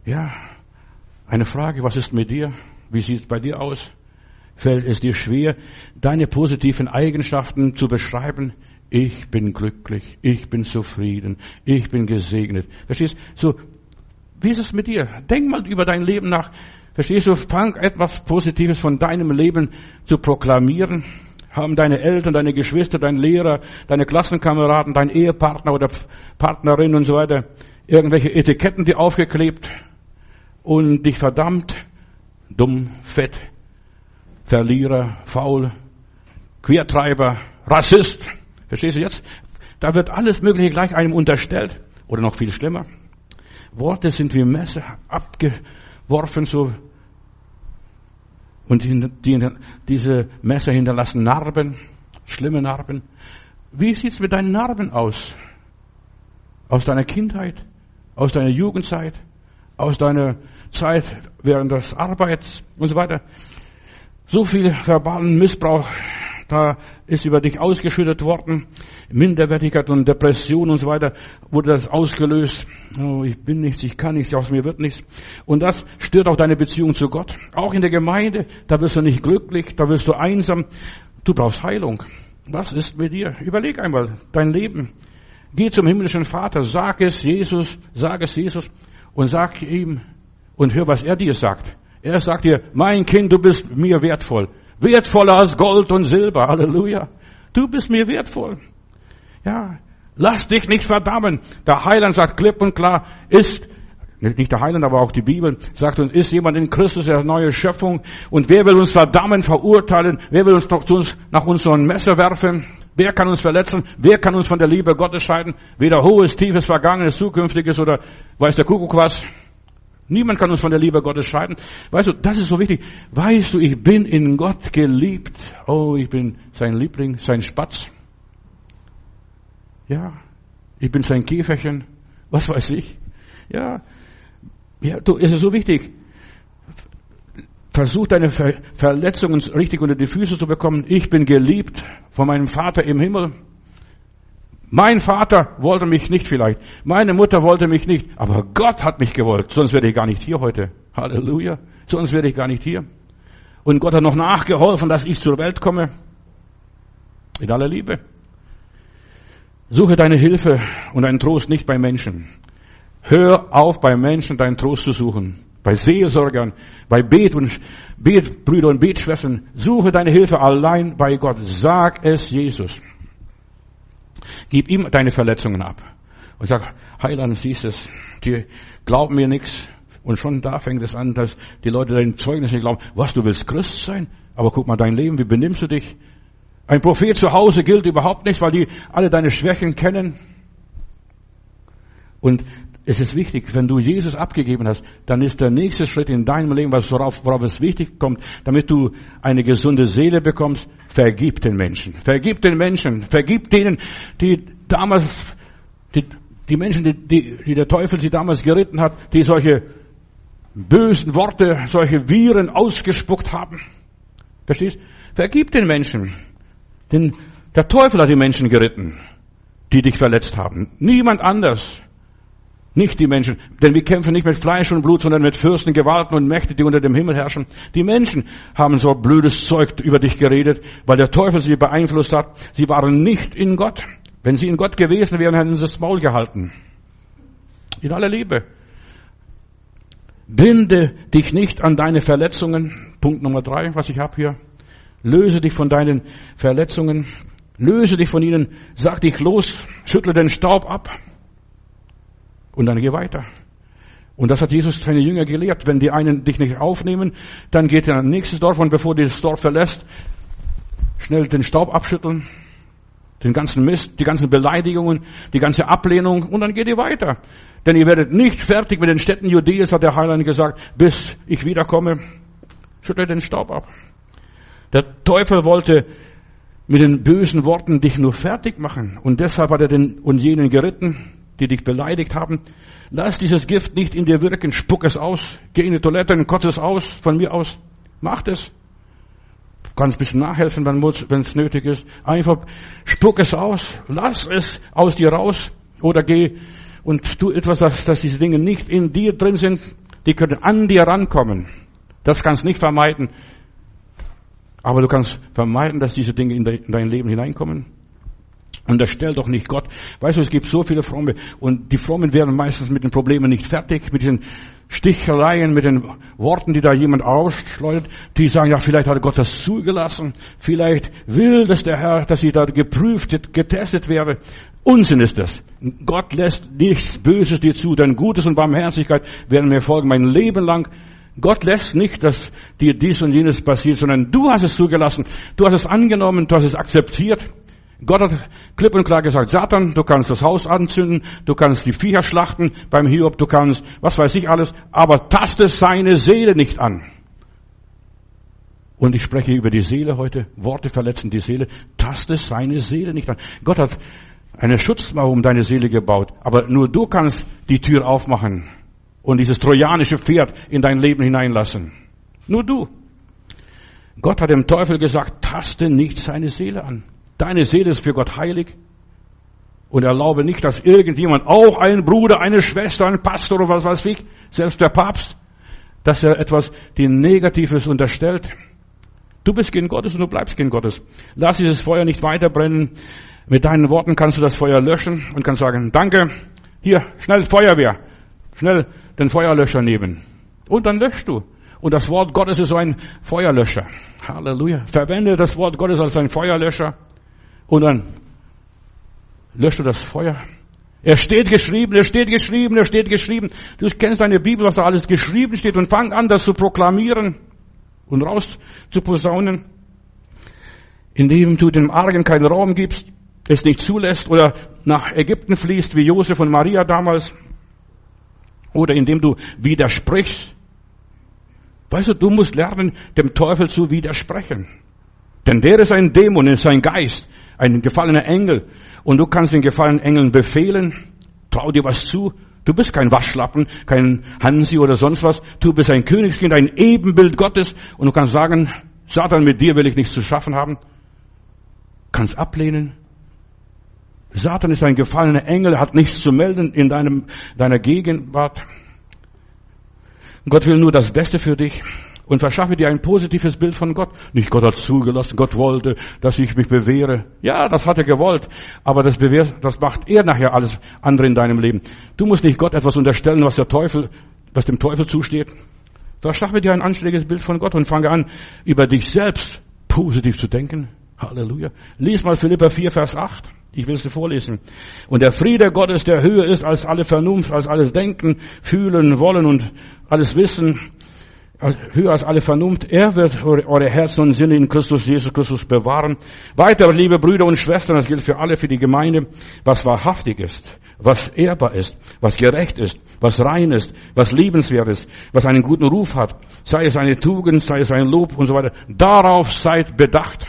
Ja, eine Frage, was ist mit dir? Wie sieht es bei dir aus? Fällt es dir schwer, deine positiven Eigenschaften zu beschreiben? Ich bin glücklich, ich bin zufrieden, ich bin gesegnet. Verstehst du? So, wie ist es mit dir? Denk mal über dein Leben nach. Verstehst du? Fang etwas Positives von deinem Leben zu proklamieren. Haben deine Eltern, deine Geschwister, dein Lehrer, deine Klassenkameraden, dein Ehepartner oder Partnerin und so weiter irgendwelche Etiketten die aufgeklebt und dich verdammt, dumm, fett, Verlierer, faul, Quertreiber, Rassist, Verstehst du jetzt? Da wird alles Mögliche gleich einem unterstellt. Oder noch viel schlimmer. Worte sind wie Messer abgeworfen, so. Und die, diese Messer hinterlassen Narben, schlimme Narben. Wie sieht's mit deinen Narben aus? Aus deiner Kindheit? Aus deiner Jugendzeit? Aus deiner Zeit während des Arbeits und so weiter? So viel verbalen Missbrauch da ist über dich ausgeschüttet worden. Minderwertigkeit und Depression und so weiter wurde das ausgelöst. Oh, ich bin nichts, ich kann nichts, aus mir wird nichts. Und das stört auch deine Beziehung zu Gott. Auch in der Gemeinde, da wirst du nicht glücklich, da wirst du einsam. Du brauchst Heilung. Was ist mit dir? Überleg einmal dein Leben. Geh zum himmlischen Vater, sag es Jesus, sag es Jesus und sag ihm und hör, was er dir sagt. Er sagt dir, mein Kind, du bist mir wertvoll. Wertvoller als Gold und Silber. Halleluja. Du bist mir wertvoll. Ja. Lass dich nicht verdammen. Der Heiland sagt klipp und klar, ist, nicht der Heiland, aber auch die Bibel sagt uns, ist jemand in Christus eine neue Schöpfung. Und wer will uns verdammen, verurteilen? Wer will uns nach uns so ein Messer werfen? Wer kann uns verletzen? Wer kann uns von der Liebe Gottes scheiden? Weder hohes, tiefes, vergangenes, zukünftiges oder weiß der Kuckuck was. Niemand kann uns von der Liebe Gottes scheiden. Weißt du, das ist so wichtig. Weißt du, ich bin in Gott geliebt. Oh, ich bin sein Liebling, sein Spatz. Ja, ich bin sein Käferchen. Was weiß ich? Ja, ja, du, es ist so wichtig. Versuch deine Ver Verletzungen richtig unter die Füße zu bekommen. Ich bin geliebt von meinem Vater im Himmel. Mein Vater wollte mich nicht vielleicht. Meine Mutter wollte mich nicht. Aber Gott hat mich gewollt. Sonst wäre ich gar nicht hier heute. Halleluja. Sonst wäre ich gar nicht hier. Und Gott hat noch nachgeholfen, dass ich zur Welt komme. In aller Liebe. Suche deine Hilfe und deinen Trost nicht bei Menschen. Hör auf, bei Menschen deinen Trost zu suchen. Bei Seelsorgern, bei Bet und Betbrüder und Betschwestern. Suche deine Hilfe allein bei Gott. Sag es Jesus. Gib ihm deine Verletzungen ab. Und sag, Heiland, siehst es, die glauben mir nichts. Und schon da fängt es an, dass die Leute dein Zeugnis nicht glauben. Was, du willst Christ sein? Aber guck mal dein Leben, wie benimmst du dich? Ein Prophet zu Hause gilt überhaupt nicht, weil die alle deine Schwächen kennen. Und es ist wichtig, wenn du Jesus abgegeben hast, dann ist der nächste Schritt in deinem Leben, was worauf, worauf es wichtig kommt, damit du eine gesunde Seele bekommst, vergib den Menschen. Vergib den Menschen. Vergib denen, die damals, die, die Menschen, die, die, die der Teufel sie damals geritten hat, die solche bösen Worte, solche Viren ausgespuckt haben. Verstehst? Vergib den Menschen. Denn der Teufel hat die Menschen geritten, die dich verletzt haben. Niemand anders. Nicht die Menschen. Denn wir kämpfen nicht mit Fleisch und Blut, sondern mit Fürsten, Gewalten und Mächten, die unter dem Himmel herrschen. Die Menschen haben so blödes Zeug über dich geredet, weil der Teufel sie beeinflusst hat. Sie waren nicht in Gott. Wenn sie in Gott gewesen wären, hätten sie das Maul gehalten. In aller Liebe. Binde dich nicht an deine Verletzungen. Punkt Nummer drei, was ich habe hier. Löse dich von deinen Verletzungen. Löse dich von ihnen. Sag dich los. Schüttle den Staub ab. Und dann geh weiter. Und das hat Jesus seine Jünger gelehrt. Wenn die einen dich nicht aufnehmen, dann geht er ein nächstes Dorf und bevor du das Dorf verlässt, schnell den Staub abschütteln, den ganzen Mist, die ganzen Beleidigungen, die ganze Ablehnung und dann geht ihr weiter. Denn ihr werdet nicht fertig mit den Städten Judäas, hat der Heiland gesagt, bis ich wiederkomme. Schüttle den Staub ab. Der Teufel wollte mit den bösen Worten dich nur fertig machen und deshalb hat er den und jenen geritten die dich beleidigt haben. Lass dieses Gift nicht in dir wirken, spuck es aus, geh in die Toilette und kotze es aus, von mir aus. Mach es. Kannst ein bisschen nachhelfen, wenn es nötig ist. Einfach spuck es aus, lass es aus dir raus oder geh und tu etwas, dass, dass diese Dinge nicht in dir drin sind. Die können an dir rankommen. Das kannst nicht vermeiden. Aber du kannst vermeiden, dass diese Dinge in dein Leben hineinkommen. Unterstell doch nicht Gott. Weißt du, es gibt so viele Fromme und die Frommen werden meistens mit den Problemen nicht fertig, mit den Sticheleien, mit den Worten, die da jemand ausschleudert. Die sagen, ja, vielleicht hat Gott das zugelassen. Vielleicht will das der Herr, dass ich da geprüft, getestet werde. Unsinn ist das. Gott lässt nichts Böses dir zu, denn Gutes und Barmherzigkeit werden mir folgen mein Leben lang. Gott lässt nicht, dass dir dies und jenes passiert, sondern du hast es zugelassen. Du hast es angenommen, du hast es akzeptiert. Gott hat klipp und klar gesagt, Satan, du kannst das Haus anzünden, du kannst die Viecher schlachten beim Hiob, du kannst, was weiß ich alles, aber taste seine Seele nicht an. Und ich spreche über die Seele heute, Worte verletzen die Seele, taste seine Seele nicht an. Gott hat eine Schutzmauer um deine Seele gebaut, aber nur du kannst die Tür aufmachen und dieses trojanische Pferd in dein Leben hineinlassen. Nur du. Gott hat dem Teufel gesagt, taste nicht seine Seele an. Deine Seele ist für Gott heilig. Und erlaube nicht, dass irgendjemand, auch ein Bruder, eine Schwester, ein Pastor oder was weiß ich, selbst der Papst, dass er etwas die Negatives unterstellt. Du bist Kind Gottes und du bleibst Kind Gottes. Lass dieses Feuer nicht weiterbrennen. Mit deinen Worten kannst du das Feuer löschen und kannst sagen, danke, hier, schnell Feuerwehr, schnell den Feuerlöscher nehmen. Und dann löschst du. Und das Wort Gottes ist so ein Feuerlöscher. Halleluja. Verwende das Wort Gottes als ein Feuerlöscher. Und dann löscht du das Feuer. Er steht geschrieben, er steht geschrieben, er steht geschrieben. Du kennst deine Bibel, was da alles geschrieben steht und fang an, das zu proklamieren und raus zu posaunen. Indem du dem Argen keinen Raum gibst, es nicht zulässt oder nach Ägypten fließt, wie Josef und Maria damals. Oder indem du widersprichst. Weißt du, du musst lernen, dem Teufel zu widersprechen. Denn der ist ein Dämon, ist ein Geist, ein gefallener Engel. Und du kannst den gefallenen Engeln befehlen, trau dir was zu. Du bist kein Waschlappen, kein Hansi oder sonst was. Du bist ein Königskind, ein Ebenbild Gottes. Und du kannst sagen, Satan, mit dir will ich nichts zu schaffen haben. Kannst ablehnen. Satan ist ein gefallener Engel, hat nichts zu melden in deinem, deiner Gegenwart. Gott will nur das Beste für dich und verschaffe dir ein positives Bild von Gott. Nicht Gott hat zugelassen, Gott wollte, dass ich mich bewähre. Ja, das hat er gewollt, aber das, bewährt, das macht er nachher alles andere in deinem Leben. Du musst nicht Gott etwas unterstellen, was der Teufel, was dem Teufel zusteht. Verschaffe dir ein anständiges Bild von Gott und fange an, über dich selbst positiv zu denken. Halleluja. Lies mal Philippa 4, Vers 8. Ich will es dir vorlesen. Und der Friede Gottes, der höher ist als alle Vernunft, als alles Denken, Fühlen, Wollen und alles Wissen, höher als alle Vernunft, er wird eure Herzen und Sinne in Christus Jesus Christus bewahren. Weiter, liebe Brüder und Schwestern, das gilt für alle, für die Gemeinde, was wahrhaftig ist, was ehrbar ist, was gerecht ist, was rein ist, was liebenswert ist, was einen guten Ruf hat, sei es eine Tugend, sei es ein Lob und so weiter. Darauf seid bedacht.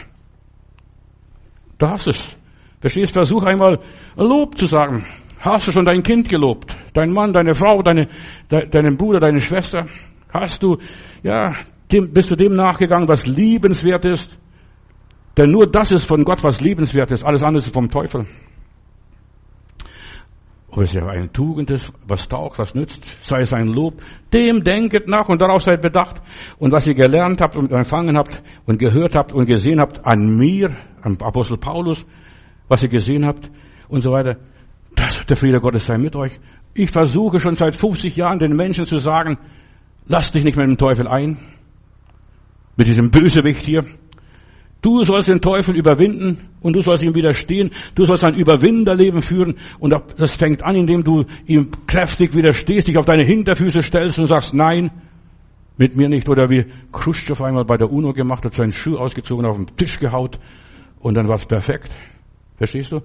Da hast es. Verstehst? Versuch einmal Lob zu sagen. Hast du schon dein Kind gelobt? Dein Mann, deine Frau, deine, de, deinen Bruder, deine Schwester? Hast du, ja, dem, bist du dem nachgegangen, was liebenswert ist? Denn nur das ist von Gott, was liebenswert ist. Alles andere ist vom Teufel. Ob es ja eine Tugend ist, was taugt, was nützt, sei es ein Lob, dem denket nach und darauf seid bedacht. Und was ihr gelernt habt und empfangen habt und gehört habt und gesehen habt an mir, am Apostel Paulus, was ihr gesehen habt und so weiter. Das, der Friede Gottes sei mit euch. Ich versuche schon seit 50 Jahren den Menschen zu sagen, lass dich nicht mit dem Teufel ein. Mit diesem Bösewicht hier. Du sollst den Teufel überwinden und du sollst ihm widerstehen. Du sollst ein Überwinderleben führen und das fängt an, indem du ihm kräftig widerstehst, dich auf deine Hinterfüße stellst und sagst, nein, mit mir nicht. Oder wie Khrushchev einmal bei der UNO gemacht hat, seinen Schuh ausgezogen, auf den Tisch gehaut und dann war es perfekt. Verstehst du?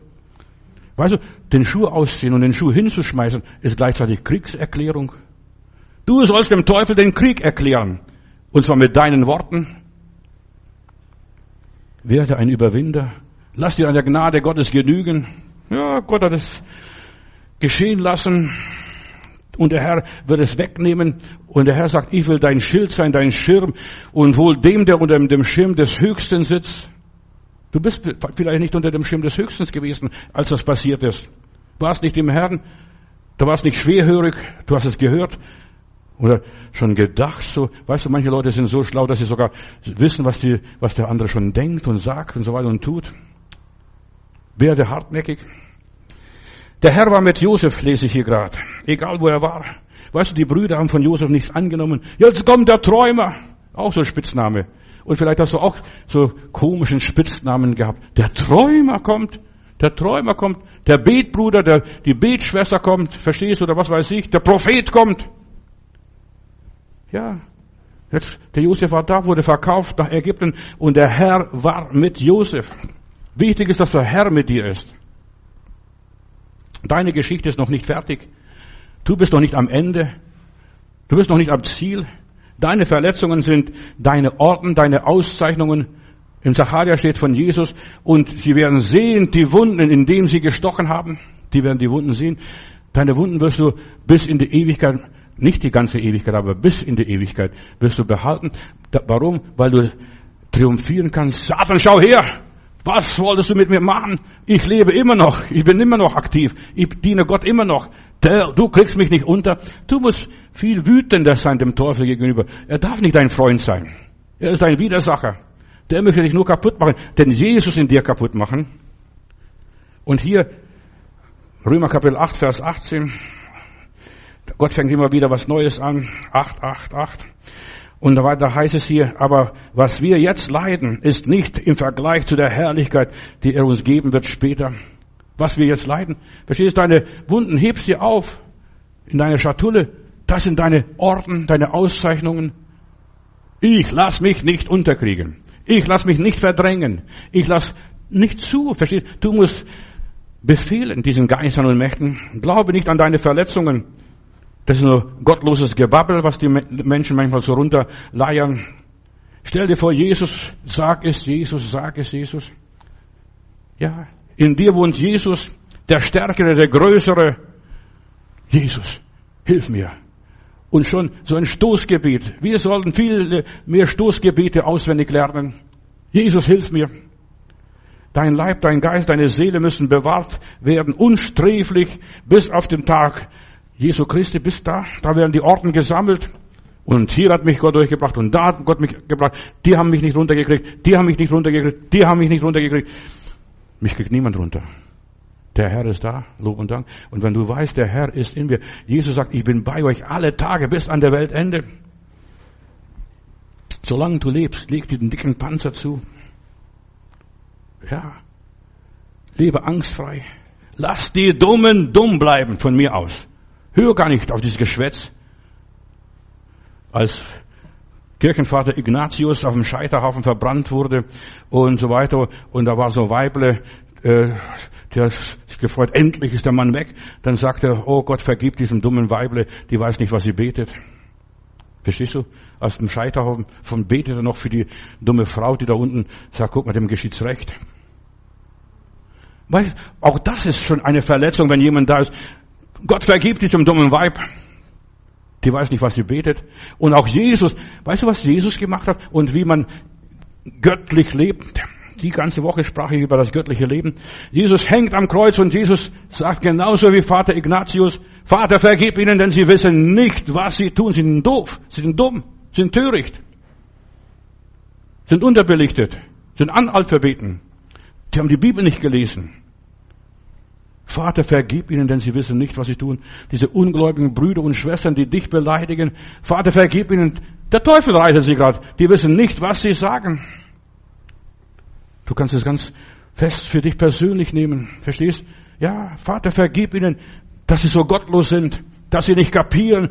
Weißt du, den Schuh ausziehen und den Schuh hinzuschmeißen, ist gleichzeitig Kriegserklärung. Du sollst dem Teufel den Krieg erklären. Und zwar mit deinen Worten. Werde ein Überwinder. Lass dir an der Gnade Gottes genügen. Ja, Gott hat es geschehen lassen. Und der Herr wird es wegnehmen. Und der Herr sagt, ich will dein Schild sein, dein Schirm. Und wohl dem, der unter dem Schirm des Höchsten sitzt. Du bist vielleicht nicht unter dem Schirm des Höchstens gewesen, als das passiert ist. Du warst nicht im Herrn, du warst nicht schwerhörig, du hast es gehört oder schon gedacht. So, weißt du, manche Leute sind so schlau, dass sie sogar wissen, was, die, was der andere schon denkt und sagt und so weiter und tut. Werde hartnäckig. Der Herr war mit Josef, lese ich hier gerade. Egal wo er war. Weißt du, die Brüder haben von Josef nichts angenommen. Jetzt kommt der Träumer. Auch so ein Spitzname. Und vielleicht hast du auch so komischen Spitznamen gehabt. Der Träumer kommt. Der Träumer kommt. Der Betbruder, der, die Betschwester kommt. Verstehst du? Oder was weiß ich. Der Prophet kommt. Ja. Jetzt, der Josef war da, wurde verkauft nach Ägypten und der Herr war mit Josef. Wichtig ist, dass der Herr mit dir ist. Deine Geschichte ist noch nicht fertig. Du bist noch nicht am Ende. Du bist noch nicht am Ziel. Deine Verletzungen sind deine Orden, deine Auszeichnungen. Im Zacharia steht von Jesus und sie werden sehen die Wunden, in denen sie gestochen haben. Die werden die Wunden sehen. Deine Wunden wirst du bis in die Ewigkeit, nicht die ganze Ewigkeit, aber bis in die Ewigkeit wirst du behalten. Warum? Weil du triumphieren kannst. Satan, schau her! Was wolltest du mit mir machen? Ich lebe immer noch. Ich bin immer noch aktiv. Ich diene Gott immer noch. Du kriegst mich nicht unter. Du musst viel wütender sein dem Teufel gegenüber. Er darf nicht dein Freund sein. Er ist ein Widersacher. Der möchte dich nur kaputt machen, denn Jesus in dir kaputt machen. Und hier, Römer Kapitel 8, Vers 18. Gott fängt immer wieder was Neues an. 8, 8, 8. Und weiter heißt es hier, aber was wir jetzt leiden, ist nicht im Vergleich zu der Herrlichkeit, die er uns geben wird später. Was wir jetzt leiden. Verstehst du, deine Wunden heb sie auf in deine Schatulle. Das sind deine Orden, deine Auszeichnungen. Ich lass mich nicht unterkriegen. Ich lass mich nicht verdrängen. Ich lass nicht zu. Verstehst du? Du musst befehlen diesen Geistern und Mächten. Glaube nicht an deine Verletzungen. Das ist nur gottloses Gebabbel, was die Menschen manchmal so runterleiern. Stell dir vor, Jesus, sag es Jesus, sag es Jesus. Ja, in dir wohnt Jesus, der Stärkere, der Größere. Jesus, hilf mir. Und schon so ein Stoßgebet. Wir sollten viel mehr Stoßgebete auswendig lernen. Jesus, hilf mir. Dein Leib, dein Geist, deine Seele müssen bewahrt werden, unsträflich bis auf den Tag, Jesu Christi, bist da, da werden die Orden gesammelt. Und hier hat mich Gott durchgebracht und da hat Gott mich gebracht. Die haben mich nicht runtergekriegt, die haben mich nicht runtergekriegt, die haben mich nicht runtergekriegt. Mich kriegt niemand runter. Der Herr ist da, Lob und Dank. Und wenn du weißt, der Herr ist in mir, Jesus sagt, ich bin bei euch alle Tage bis an der Weltende. Solange du lebst, leg dir den dicken Panzer zu. Ja. Lebe angstfrei. Lass die Dummen dumm bleiben von mir aus. Hör gar nicht auf dieses Geschwätz. Als Kirchenvater Ignatius auf dem Scheiterhaufen verbrannt wurde und so weiter und da war so Weible, äh, der sich gefreut, endlich ist der Mann weg. Dann sagt er, oh Gott, vergib diesem dummen Weible, die weiß nicht, was sie betet. Verstehst du? Aus dem Scheiterhaufen von betet er noch für die dumme Frau, die da unten sagt, guck mal, dem geschieht's recht. Weil auch das ist schon eine Verletzung, wenn jemand da ist. Gott vergibt diesem dummen Weib. Die weiß nicht, was sie betet. Und auch Jesus, weißt du, was Jesus gemacht hat und wie man göttlich lebt? Die ganze Woche sprach ich über das göttliche Leben. Jesus hängt am Kreuz und Jesus sagt genauso wie Vater Ignatius, Vater, vergib ihnen, denn sie wissen nicht, was sie tun. Sie sind doof, sie sind dumm, sind töricht, sind unterbelichtet, sind Analphabeten. Die haben die Bibel nicht gelesen. Vater, vergib ihnen, denn sie wissen nicht, was sie tun. Diese ungläubigen Brüder und Schwestern, die dich beleidigen. Vater, vergib ihnen. Der Teufel reitet sie gerade. Die wissen nicht, was sie sagen. Du kannst es ganz fest für dich persönlich nehmen. Verstehst? Ja, Vater, vergib ihnen, dass sie so gottlos sind, dass sie nicht kapieren.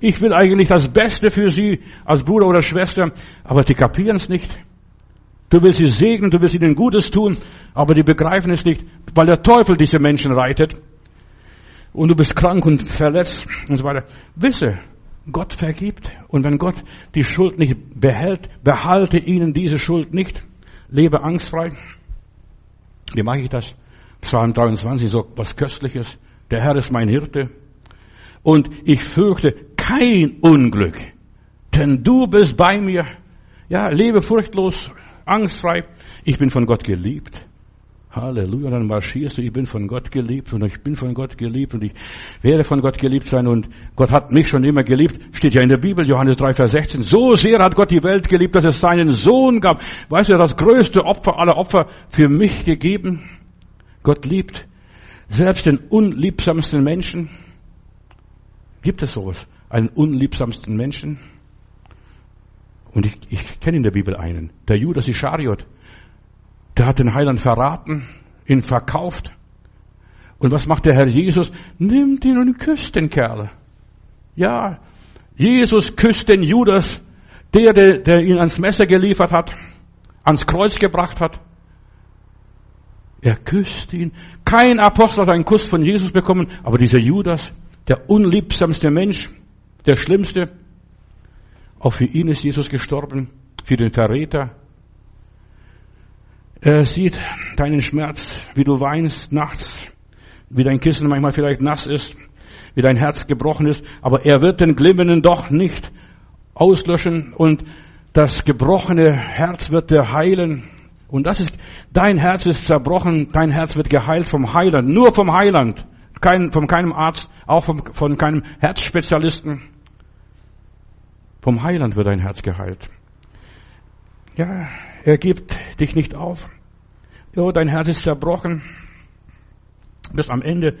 Ich will eigentlich das Beste für sie als Bruder oder Schwester, aber die kapieren es nicht. Du willst sie segnen, du willst ihnen Gutes tun, aber die begreifen es nicht, weil der Teufel diese Menschen reitet. Und du bist krank und verletzt und so weiter. Wisse, Gott vergibt. Und wenn Gott die Schuld nicht behält, behalte ihnen diese Schuld nicht. Lebe angstfrei. Wie mache ich das? Psalm 23, so was Köstliches. Der Herr ist mein Hirte. Und ich fürchte kein Unglück, denn du bist bei mir. Ja, lebe furchtlos, angstfrei. Ich bin von Gott geliebt. Halleluja. Dann marschierst du, ich bin von Gott geliebt und ich bin von Gott geliebt und ich werde von Gott geliebt sein und Gott hat mich schon immer geliebt. Steht ja in der Bibel, Johannes 3, Vers 16. So sehr hat Gott die Welt geliebt, dass es seinen Sohn gab. Weißt du, das größte Opfer aller Opfer für mich gegeben. Gott liebt selbst den unliebsamsten Menschen. Gibt es sowas? Einen unliebsamsten Menschen? Und ich, ich kenne in der Bibel einen, der Judas Ischariot. Der hat den Heiland verraten, ihn verkauft. Und was macht der Herr Jesus? Nimmt ihn und küsst den Kerl. Ja, Jesus küsst den Judas, der, der, der ihn ans Messer geliefert hat, ans Kreuz gebracht hat. Er küsst ihn. Kein Apostel hat einen Kuss von Jesus bekommen, aber dieser Judas, der unliebsamste Mensch, der schlimmste, auch für ihn ist Jesus gestorben, für den Verräter. Er sieht deinen Schmerz, wie du weinst nachts, wie dein Kissen manchmal vielleicht nass ist, wie dein Herz gebrochen ist, aber er wird den Glimmenden doch nicht auslöschen und das gebrochene Herz wird er heilen. Und das ist, dein Herz ist zerbrochen, dein Herz wird geheilt vom Heiland, nur vom Heiland, kein, von keinem Arzt, auch vom, von keinem Herzspezialisten. Vom Heiland wird dein Herz geheilt. Ja, er gibt dich nicht auf. Ja, dein Herz ist zerbrochen. Bis am Ende.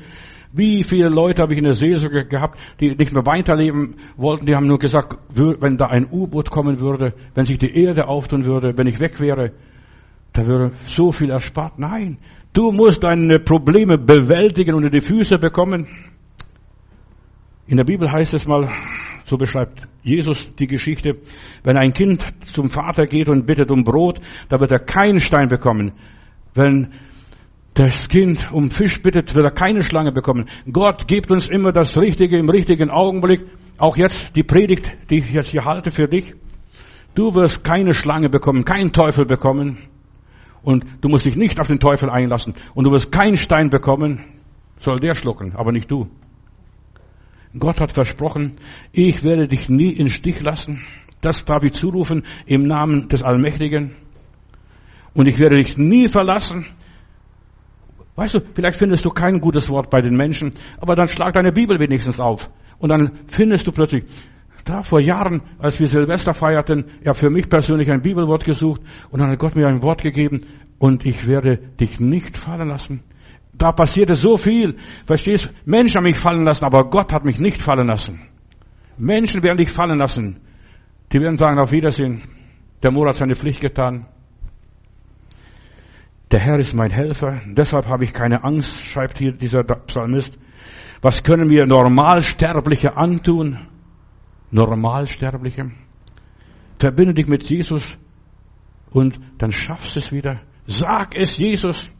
Wie viele Leute habe ich in der Seelsorge gehabt, die nicht mehr weiterleben wollten, die haben nur gesagt, wenn da ein U-Boot kommen würde, wenn sich die Erde auftun würde, wenn ich weg wäre, da würde so viel erspart. Nein, du musst deine Probleme bewältigen und in die Füße bekommen. In der Bibel heißt es mal, so beschreibt Jesus die Geschichte, wenn ein Kind zum Vater geht und bittet um Brot, da wird er keinen Stein bekommen. Wenn das Kind um Fisch bittet, wird er keine Schlange bekommen. Gott gibt uns immer das Richtige im richtigen Augenblick. Auch jetzt die Predigt, die ich jetzt hier halte für dich. Du wirst keine Schlange bekommen, keinen Teufel bekommen. Und du musst dich nicht auf den Teufel einlassen. Und du wirst keinen Stein bekommen. Soll der schlucken, aber nicht du. Gott hat versprochen, ich werde dich nie in Stich lassen. Das darf ich zurufen im Namen des Allmächtigen. Und ich werde dich nie verlassen. Weißt du, vielleicht findest du kein gutes Wort bei den Menschen, aber dann schlag deine Bibel wenigstens auf. Und dann findest du plötzlich, da vor Jahren, als wir Silvester feierten, ja für mich persönlich ein Bibelwort gesucht und dann hat Gott mir ein Wort gegeben und ich werde dich nicht fallen lassen. Da passierte so viel. Verstehst? Menschen haben mich fallen lassen, aber Gott hat mich nicht fallen lassen. Menschen werden dich fallen lassen. Die werden sagen, auf Wiedersehen. Der Moor hat seine Pflicht getan. Der Herr ist mein Helfer. Deshalb habe ich keine Angst, schreibt hier dieser Psalmist. Was können wir Normalsterbliche antun? Normalsterbliche. Verbinde dich mit Jesus und dann schaffst es wieder. Sag es Jesus.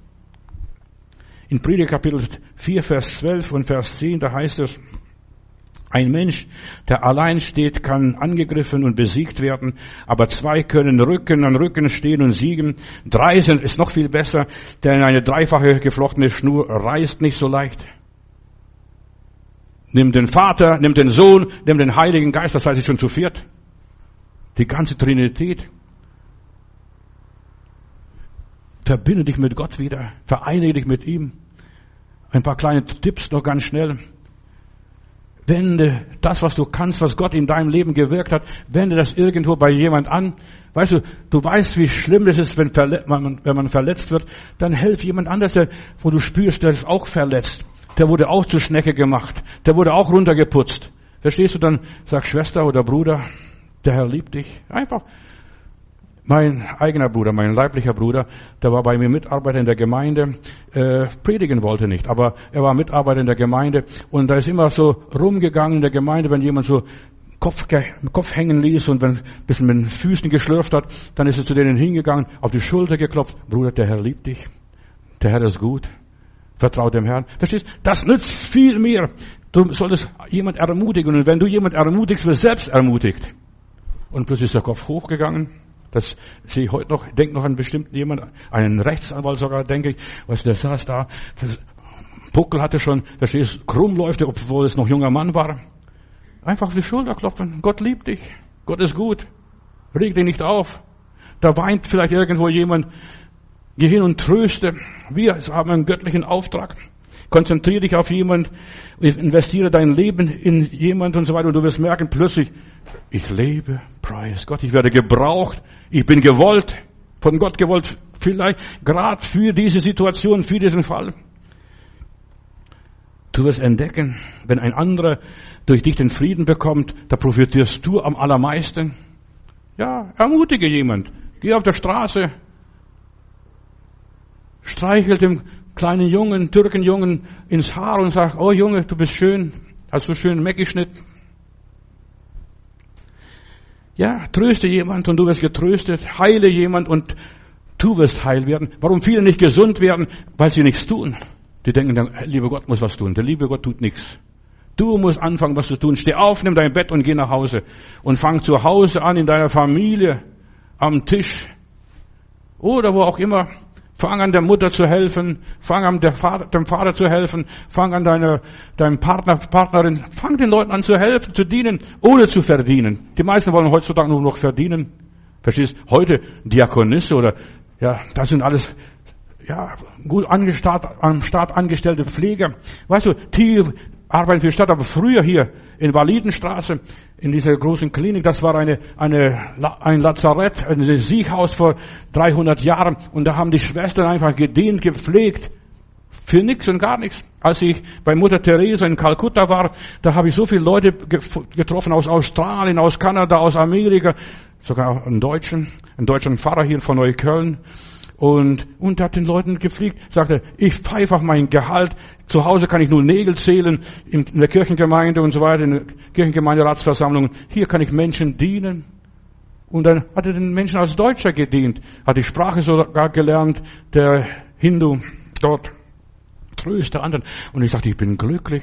In Prediger Kapitel 4, Vers 12 und Vers 10, da heißt es, ein Mensch, der allein steht, kann angegriffen und besiegt werden, aber zwei können Rücken an Rücken stehen und siegen. Drei sind, ist noch viel besser, denn eine dreifache geflochtene Schnur reißt nicht so leicht. Nimm den Vater, nimm den Sohn, nimm den Heiligen Geist, das heißt ich schon zu viert. Die ganze Trinität. Verbinde dich mit Gott wieder, vereinige dich mit ihm. Ein paar kleine Tipps noch ganz schnell. Wende das, was du kannst, was Gott in deinem Leben gewirkt hat, wende das irgendwo bei jemand an. Weißt du, du weißt, wie schlimm das ist, wenn, man, wenn man verletzt wird. Dann helf jemand anders, der, wo du spürst, der ist auch verletzt. Der wurde auch zur Schnecke gemacht. Der wurde auch runtergeputzt. Verstehst du dann? Sag Schwester oder Bruder, der Herr liebt dich. Einfach mein eigener Bruder, mein leiblicher Bruder, der war bei mir Mitarbeiter in der Gemeinde, äh, predigen wollte nicht, aber er war Mitarbeiter in der Gemeinde und da ist immer so rumgegangen in der Gemeinde, wenn jemand so Kopf, Kopf hängen ließ und wenn bisschen mit den Füßen geschlürft hat, dann ist er zu denen hingegangen, auf die Schulter geklopft, Bruder, der Herr liebt dich, der Herr ist gut, vertrau dem Herrn. Verstehst? Das nützt viel mehr. Du solltest jemand ermutigen und wenn du jemand ermutigst, wirst selbst ermutigt. Und plötzlich ist der Kopf hochgegangen das sehe ich heute noch, denke noch an bestimmten jemand, einen Rechtsanwalt sogar, denke ich, du, der saß da, das Puckel hatte schon, da steht krumm läuft, obwohl es noch junger Mann war. Einfach auf die Schulter klopfen. Gott liebt dich. Gott ist gut. Reg dich nicht auf. Da weint vielleicht irgendwo jemand. Geh hin und tröste. Wir haben einen göttlichen Auftrag. Konzentriere dich auf jemand, investiere dein Leben in jemand und so weiter und du wirst merken plötzlich, ich lebe, preis Gott, ich werde gebraucht, ich bin gewollt, von Gott gewollt, vielleicht gerade für diese Situation, für diesen Fall. Du wirst entdecken, wenn ein anderer durch dich den Frieden bekommt, da profitierst du am allermeisten. Ja, ermutige jemand. Geh auf der Straße, streichel dem kleinen Jungen, Türkenjungen ins Haar und sagt, oh Junge, du bist schön, hast so schön Meck Ja, tröste jemand und du wirst getröstet, heile jemand und Du wirst heil werden. Warum viele nicht gesund werden? Weil sie nichts tun. Die denken, der liebe Gott muss was tun. Der liebe Gott tut nichts. Du musst anfangen, was zu tun. Steh auf, nimm dein Bett und geh nach Hause. Und fang zu Hause an, in deiner Familie, am Tisch. Oder wo auch immer. Fang an, der Mutter zu helfen. Fang an, Vater, dem Vater zu helfen. Fang an, deiner, deinem Partner, Partnerin. Fang den Leuten an zu helfen, zu dienen, ohne zu verdienen. Die meisten wollen heutzutage nur noch verdienen. Verstehst? Heute Diakonisse oder, ja, das sind alles, ja, gut angestart, am Staat angestellte Pfleger. Weißt du, die arbeiten für die Stadt, aber früher hier in Validenstraße, in dieser großen Klinik, das war eine, eine, ein Lazarett, ein Sieghaus vor 300 Jahren und da haben die Schwestern einfach gedient, gepflegt. Für nichts und gar nichts. Als ich bei Mutter Teresa in Kalkutta war, da habe ich so viele Leute getroffen aus Australien, aus Kanada, aus Amerika, sogar einen Deutschen, einen deutschen Pfarrer hier von Neukölln. Und, und hat den Leuten gepflegt, sagte, ich pfeife auf mein Gehalt, zu Hause kann ich nur Nägel zählen, in der Kirchengemeinde und so weiter, in der Kirchengemeinderatsversammlung, hier kann ich Menschen dienen. Und dann hat er den Menschen als Deutscher gedient, hat die Sprache sogar gelernt, der Hindu dort, tröste anderen. Und ich sagte, ich bin glücklich.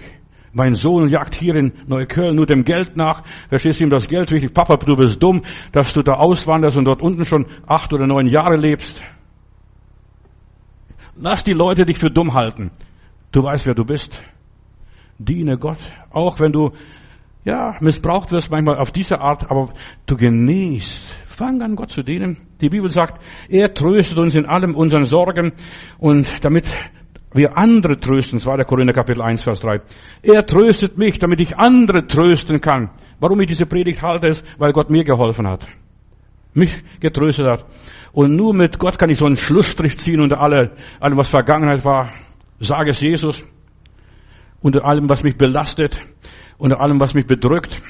Mein Sohn jagt hier in Neukölln nur dem Geld nach. Verstehst du ihm das Geld wichtig? Papa, du bist dumm, dass du da auswanderst und dort unten schon acht oder neun Jahre lebst. Lass die Leute dich für dumm halten. Du weißt, wer du bist. Diene Gott. Auch wenn du, ja, missbraucht wirst manchmal auf diese Art, aber du genießt. Fang an, Gott zu dienen. Die Bibel sagt, er tröstet uns in allem unseren Sorgen und damit wir andere trösten, 2. Korinther Kapitel 1, Vers 3. Er tröstet mich, damit ich andere trösten kann. Warum ich diese Predigt halte, ist, weil Gott mir geholfen hat. Mich getröstet hat. Und nur mit Gott kann ich so einen Schlussstrich ziehen unter alle, allem, was Vergangenheit war. Sage es Jesus. Unter allem, was mich belastet. Unter allem, was mich bedrückt.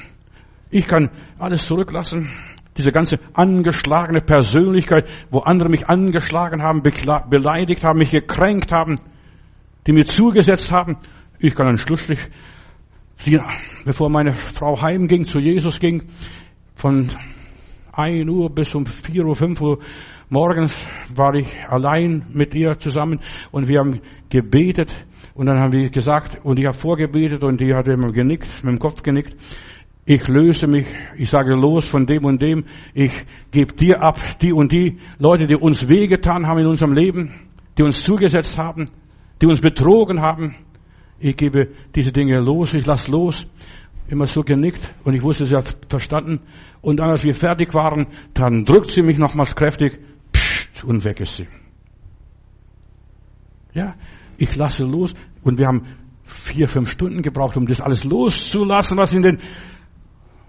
Ich kann alles zurücklassen. Diese ganze angeschlagene Persönlichkeit, wo andere mich angeschlagen haben, beleidigt haben, mich gekränkt haben die mir zugesetzt haben. Ich kann einen Schlussstrich ziehen, bevor meine Frau heimging, zu Jesus ging, von 1 Uhr bis um 4 Uhr, 5 Uhr morgens war ich allein mit ihr zusammen und wir haben gebetet und dann haben wir gesagt und ich habe vorgebetet und die hat immer genickt, mit dem Kopf genickt. Ich löse mich, ich sage los von dem und dem, ich gebe dir ab, die und die Leute, die uns wehgetan haben in unserem Leben, die uns zugesetzt haben, die uns betrogen haben. Ich gebe diese Dinge los, ich lasse los. Immer so genickt und ich wusste, sie hat verstanden. Und dann, als wir fertig waren, dann drückt sie mich nochmals kräftig pssst, und weg ist sie. Ja, ich lasse los und wir haben vier, fünf Stunden gebraucht, um das alles loszulassen, was in den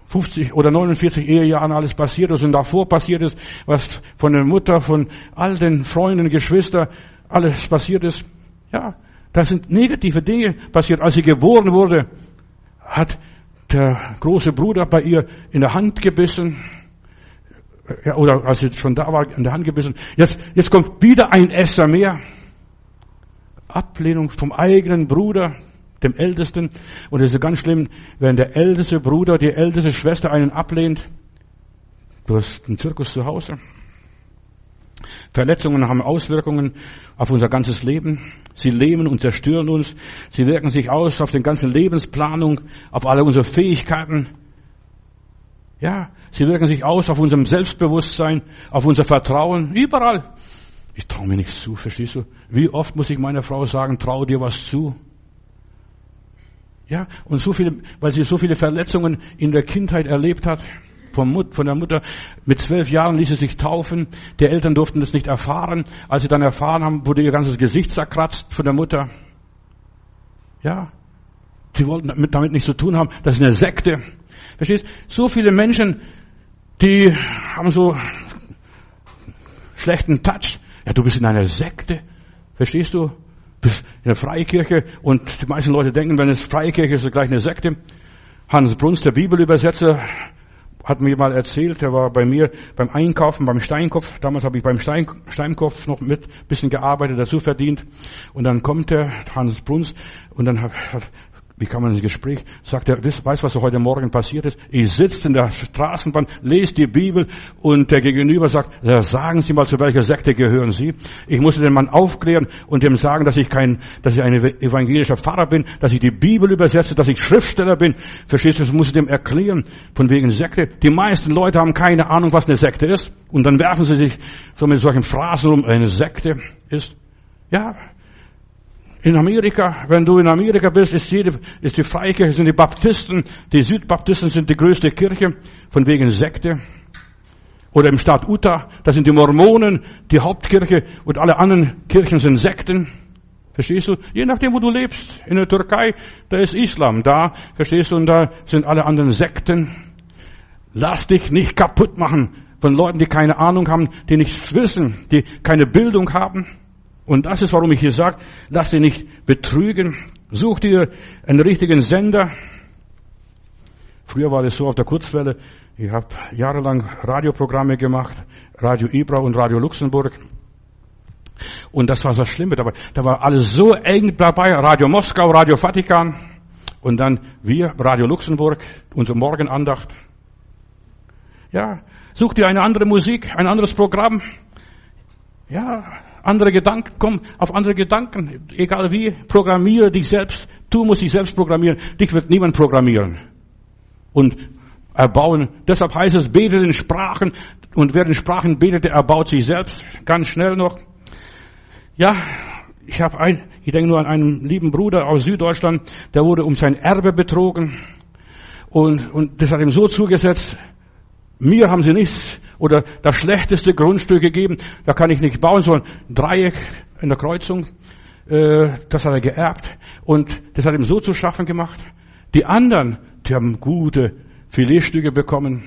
50 oder 49 Ehejahren alles passiert ist und davor passiert ist, was von der Mutter, von all den Freunden, Geschwistern, alles passiert ist. Ja, da sind negative Dinge passiert. Als sie geboren wurde, hat der große Bruder bei ihr in der Hand gebissen. Ja, oder als sie schon da war, in der Hand gebissen. Jetzt, jetzt kommt wieder ein Esser mehr. Ablehnung vom eigenen Bruder, dem Ältesten. Und es ist ganz schlimm, wenn der älteste Bruder, die älteste Schwester einen ablehnt. Du hast einen Zirkus zu Hause. Verletzungen haben Auswirkungen auf unser ganzes Leben. Sie lähmen und zerstören uns. Sie wirken sich aus auf den ganzen Lebensplanung, auf alle unsere Fähigkeiten. Ja, sie wirken sich aus auf unserem Selbstbewusstsein, auf unser Vertrauen, überall. Ich traue mir nichts zu, verstehst du? Wie oft muss ich meiner Frau sagen, trau dir was zu? Ja, und so viele, weil sie so viele Verletzungen in der Kindheit erlebt hat von der Mutter. Mit zwölf Jahren ließ sie sich taufen. Die Eltern durften das nicht erfahren. Als sie dann erfahren haben, wurde ihr ganzes Gesicht zerkratzt von der Mutter. Ja. Sie wollten damit, damit nichts zu tun haben. Das ist eine Sekte. Verstehst? So viele Menschen, die haben so schlechten Touch. Ja, du bist in einer Sekte. Verstehst du? Du bist in der Freikirche und die meisten Leute denken, wenn es Freikirche ist, ist es gleich eine Sekte. Hans Bruns, der Bibelübersetzer, hat mir mal erzählt, der war bei mir beim Einkaufen, beim Steinkopf. Damals habe ich beim Stein, Steinkopf noch mit bisschen gearbeitet, dazu verdient. Und dann kommt der Hans Bruns und dann hat, hat, Wie kann man ins Gespräch? Sagt er, weißt, was heute Morgen passiert ist? Ich sitze in der Straßenbahn, lese die Bibel und der Gegenüber sagt, sagen Sie mal, zu welcher Sekte gehören Sie? Ich musste den Mann aufklären und dem sagen, dass ich kein, dass ich ein evangelischer Pfarrer bin, dass ich die Bibel übersetze, dass ich Schriftsteller bin. Verstehst du? Das muss ich dem erklären. Von wegen Sekte. Die meisten Leute haben keine Ahnung, was eine Sekte ist. Und dann werfen sie sich so mit solchen Phrasen um, eine Sekte ist. Ja, in Amerika, wenn du in Amerika bist, ist, jede, ist die Freikirche, sind die Baptisten, die Südbaptisten sind die größte Kirche, von wegen Sekte. Oder im Staat Utah, da sind die Mormonen, die Hauptkirche und alle anderen Kirchen sind Sekten. Verstehst du? Je nachdem, wo du lebst. In der Türkei, da ist Islam. Da, verstehst du, und da sind alle anderen Sekten. Lass dich nicht kaputt machen von Leuten, die keine Ahnung haben, die nichts wissen, die keine Bildung haben. Und das ist, warum ich hier sage, lass dich nicht betrügen. Such dir einen richtigen Sender. Früher war es so auf der Kurzwelle, ich habe jahrelang Radioprogramme gemacht, Radio Ibra und Radio Luxemburg. Und das war das Schlimme dabei. Da war alles so eng dabei, Radio Moskau, Radio Vatikan und dann wir, Radio Luxemburg, unsere Morgenandacht. Ja, such dir eine andere Musik, ein anderes Programm. Ja, andere Gedanken, komm auf andere Gedanken, egal wie, programmiere dich selbst. Du musst dich selbst programmieren. Dich wird niemand programmieren. Und erbauen. Deshalb heißt es, betet in Sprachen. Und wer in Sprachen betet, der erbaut sich selbst. Ganz schnell noch. Ja, ich habe ein, ich denke nur an einen lieben Bruder aus Süddeutschland, der wurde um sein Erbe betrogen. Und, und das hat ihm so zugesetzt, mir haben sie nichts oder das schlechteste Grundstück gegeben, da kann ich nicht bauen, sondern ein Dreieck in der Kreuzung, äh, das hat er geerbt und das hat ihm so zu schaffen gemacht. Die anderen, die haben gute Filetstücke bekommen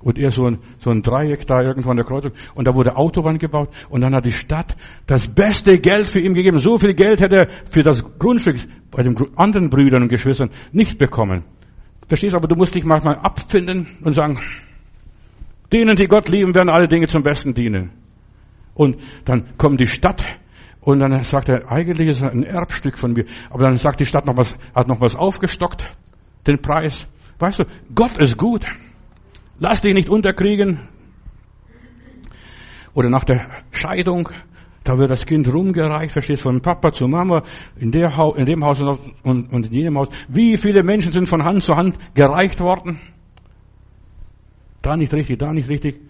und er so ein, so ein Dreieck da irgendwo an der Kreuzung und da wurde Autobahn gebaut und dann hat die Stadt das beste Geld für ihn gegeben. So viel Geld hätte er für das Grundstück bei den anderen Brüdern und Geschwistern nicht bekommen. Verstehst aber du musst dich manchmal abfinden und sagen, Denen, die Gott lieben, werden alle Dinge zum Besten dienen. Und dann kommt die Stadt und dann sagt er, eigentlich ist es ein Erbstück von mir. Aber dann sagt die Stadt noch was, hat noch was aufgestockt, den Preis. Weißt du, Gott ist gut. Lass dich nicht unterkriegen. Oder nach der Scheidung, da wird das Kind rumgereicht, verstehst, von Papa zu Mama, in, der ha in dem Haus und, und in jenem Haus. Wie viele Menschen sind von Hand zu Hand gereicht worden? Da nicht richtig, da nicht richtig.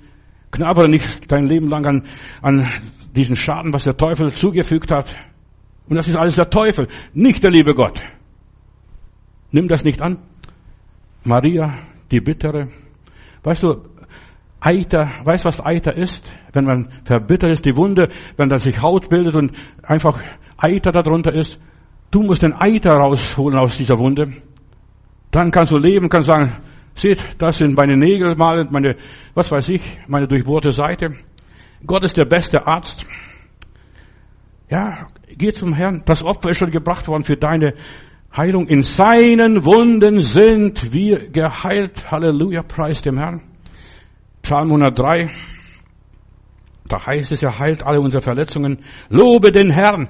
Knabere nicht dein Leben lang an, an diesen Schaden, was der Teufel zugefügt hat. Und das ist alles der Teufel, nicht der liebe Gott. Nimm das nicht an. Maria, die Bittere. Weißt du, Eiter, weißt was Eiter ist? Wenn man verbittert ist, die Wunde, wenn da sich Haut bildet und einfach Eiter darunter ist. Du musst den Eiter rausholen aus dieser Wunde. Dann kannst du leben, kannst sagen, Seht, das sind meine Nägel mal, meine, was weiß ich, meine durchbohrte Seite. Gott ist der beste Arzt. Ja, geh zum Herrn. Das Opfer ist schon gebracht worden für deine Heilung. In seinen Wunden sind wir geheilt. Halleluja, preis dem Herrn. Psalm 103. Da heißt es, er heilt alle unsere Verletzungen. Lobe den Herrn.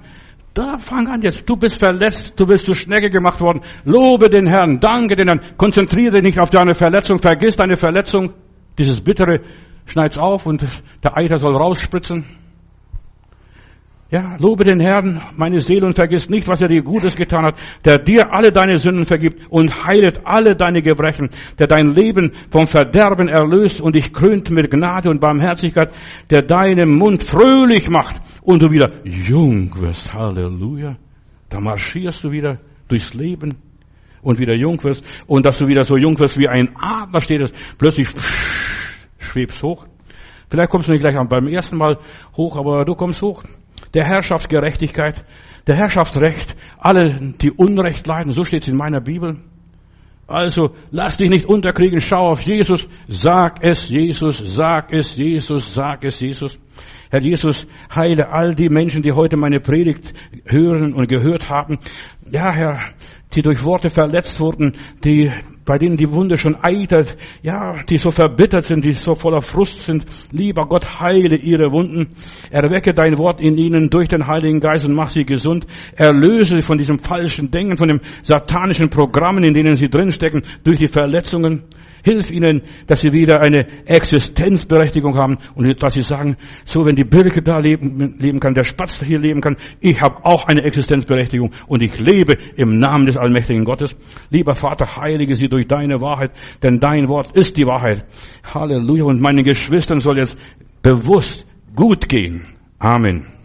Da fang an jetzt. Du bist verletzt, du bist zu Schnecke gemacht worden. Lobe den Herrn, danke den Herrn. Konzentriere dich nicht auf deine Verletzung, vergiss deine Verletzung. Dieses Bittere schneid's auf und der Eiter soll rausspritzen. Ja, lobe den Herrn, meine Seele, und vergiss nicht, was er dir Gutes getan hat, der dir alle deine Sünden vergibt und heilet alle deine Gebrechen, der dein Leben vom Verderben erlöst und dich krönt mit Gnade und Barmherzigkeit, der deinen Mund fröhlich macht und du wieder jung wirst. Halleluja. Da marschierst du wieder durchs Leben und wieder jung wirst und dass du wieder so jung wirst wie ein Adler steht es, plötzlich schwebst hoch. Vielleicht kommst du nicht gleich beim ersten Mal hoch, aber du kommst hoch der Herrschaft Gerechtigkeit, der Herrschaft Recht, alle, die Unrecht leiden, so steht es in meiner Bibel. Also lass dich nicht unterkriegen, schau auf Jesus, sag es Jesus, sag es Jesus, sag es Jesus. Herr Jesus, heile all die Menschen, die heute meine Predigt hören und gehört haben. Ja, Herr, die durch Worte verletzt wurden, die bei denen die Wunde schon eitert, ja, die so verbittert sind, die so voller Frust sind. Lieber Gott, heile ihre Wunden. Erwecke dein Wort in ihnen durch den Heiligen Geist und mach sie gesund. Erlöse sie von diesem falschen Denken, von dem satanischen Programmen, in denen sie drinstecken, durch die Verletzungen. Hilf ihnen, dass sie wieder eine Existenzberechtigung haben und dass sie sagen, so wenn die Birke da leben, leben kann, der Spatz hier leben kann, ich habe auch eine Existenzberechtigung und ich lebe im Namen des allmächtigen Gottes. Lieber Vater, heilige sie durch deine Wahrheit, denn dein Wort ist die Wahrheit. Halleluja. Und meinen Geschwistern soll jetzt bewusst gut gehen. Amen.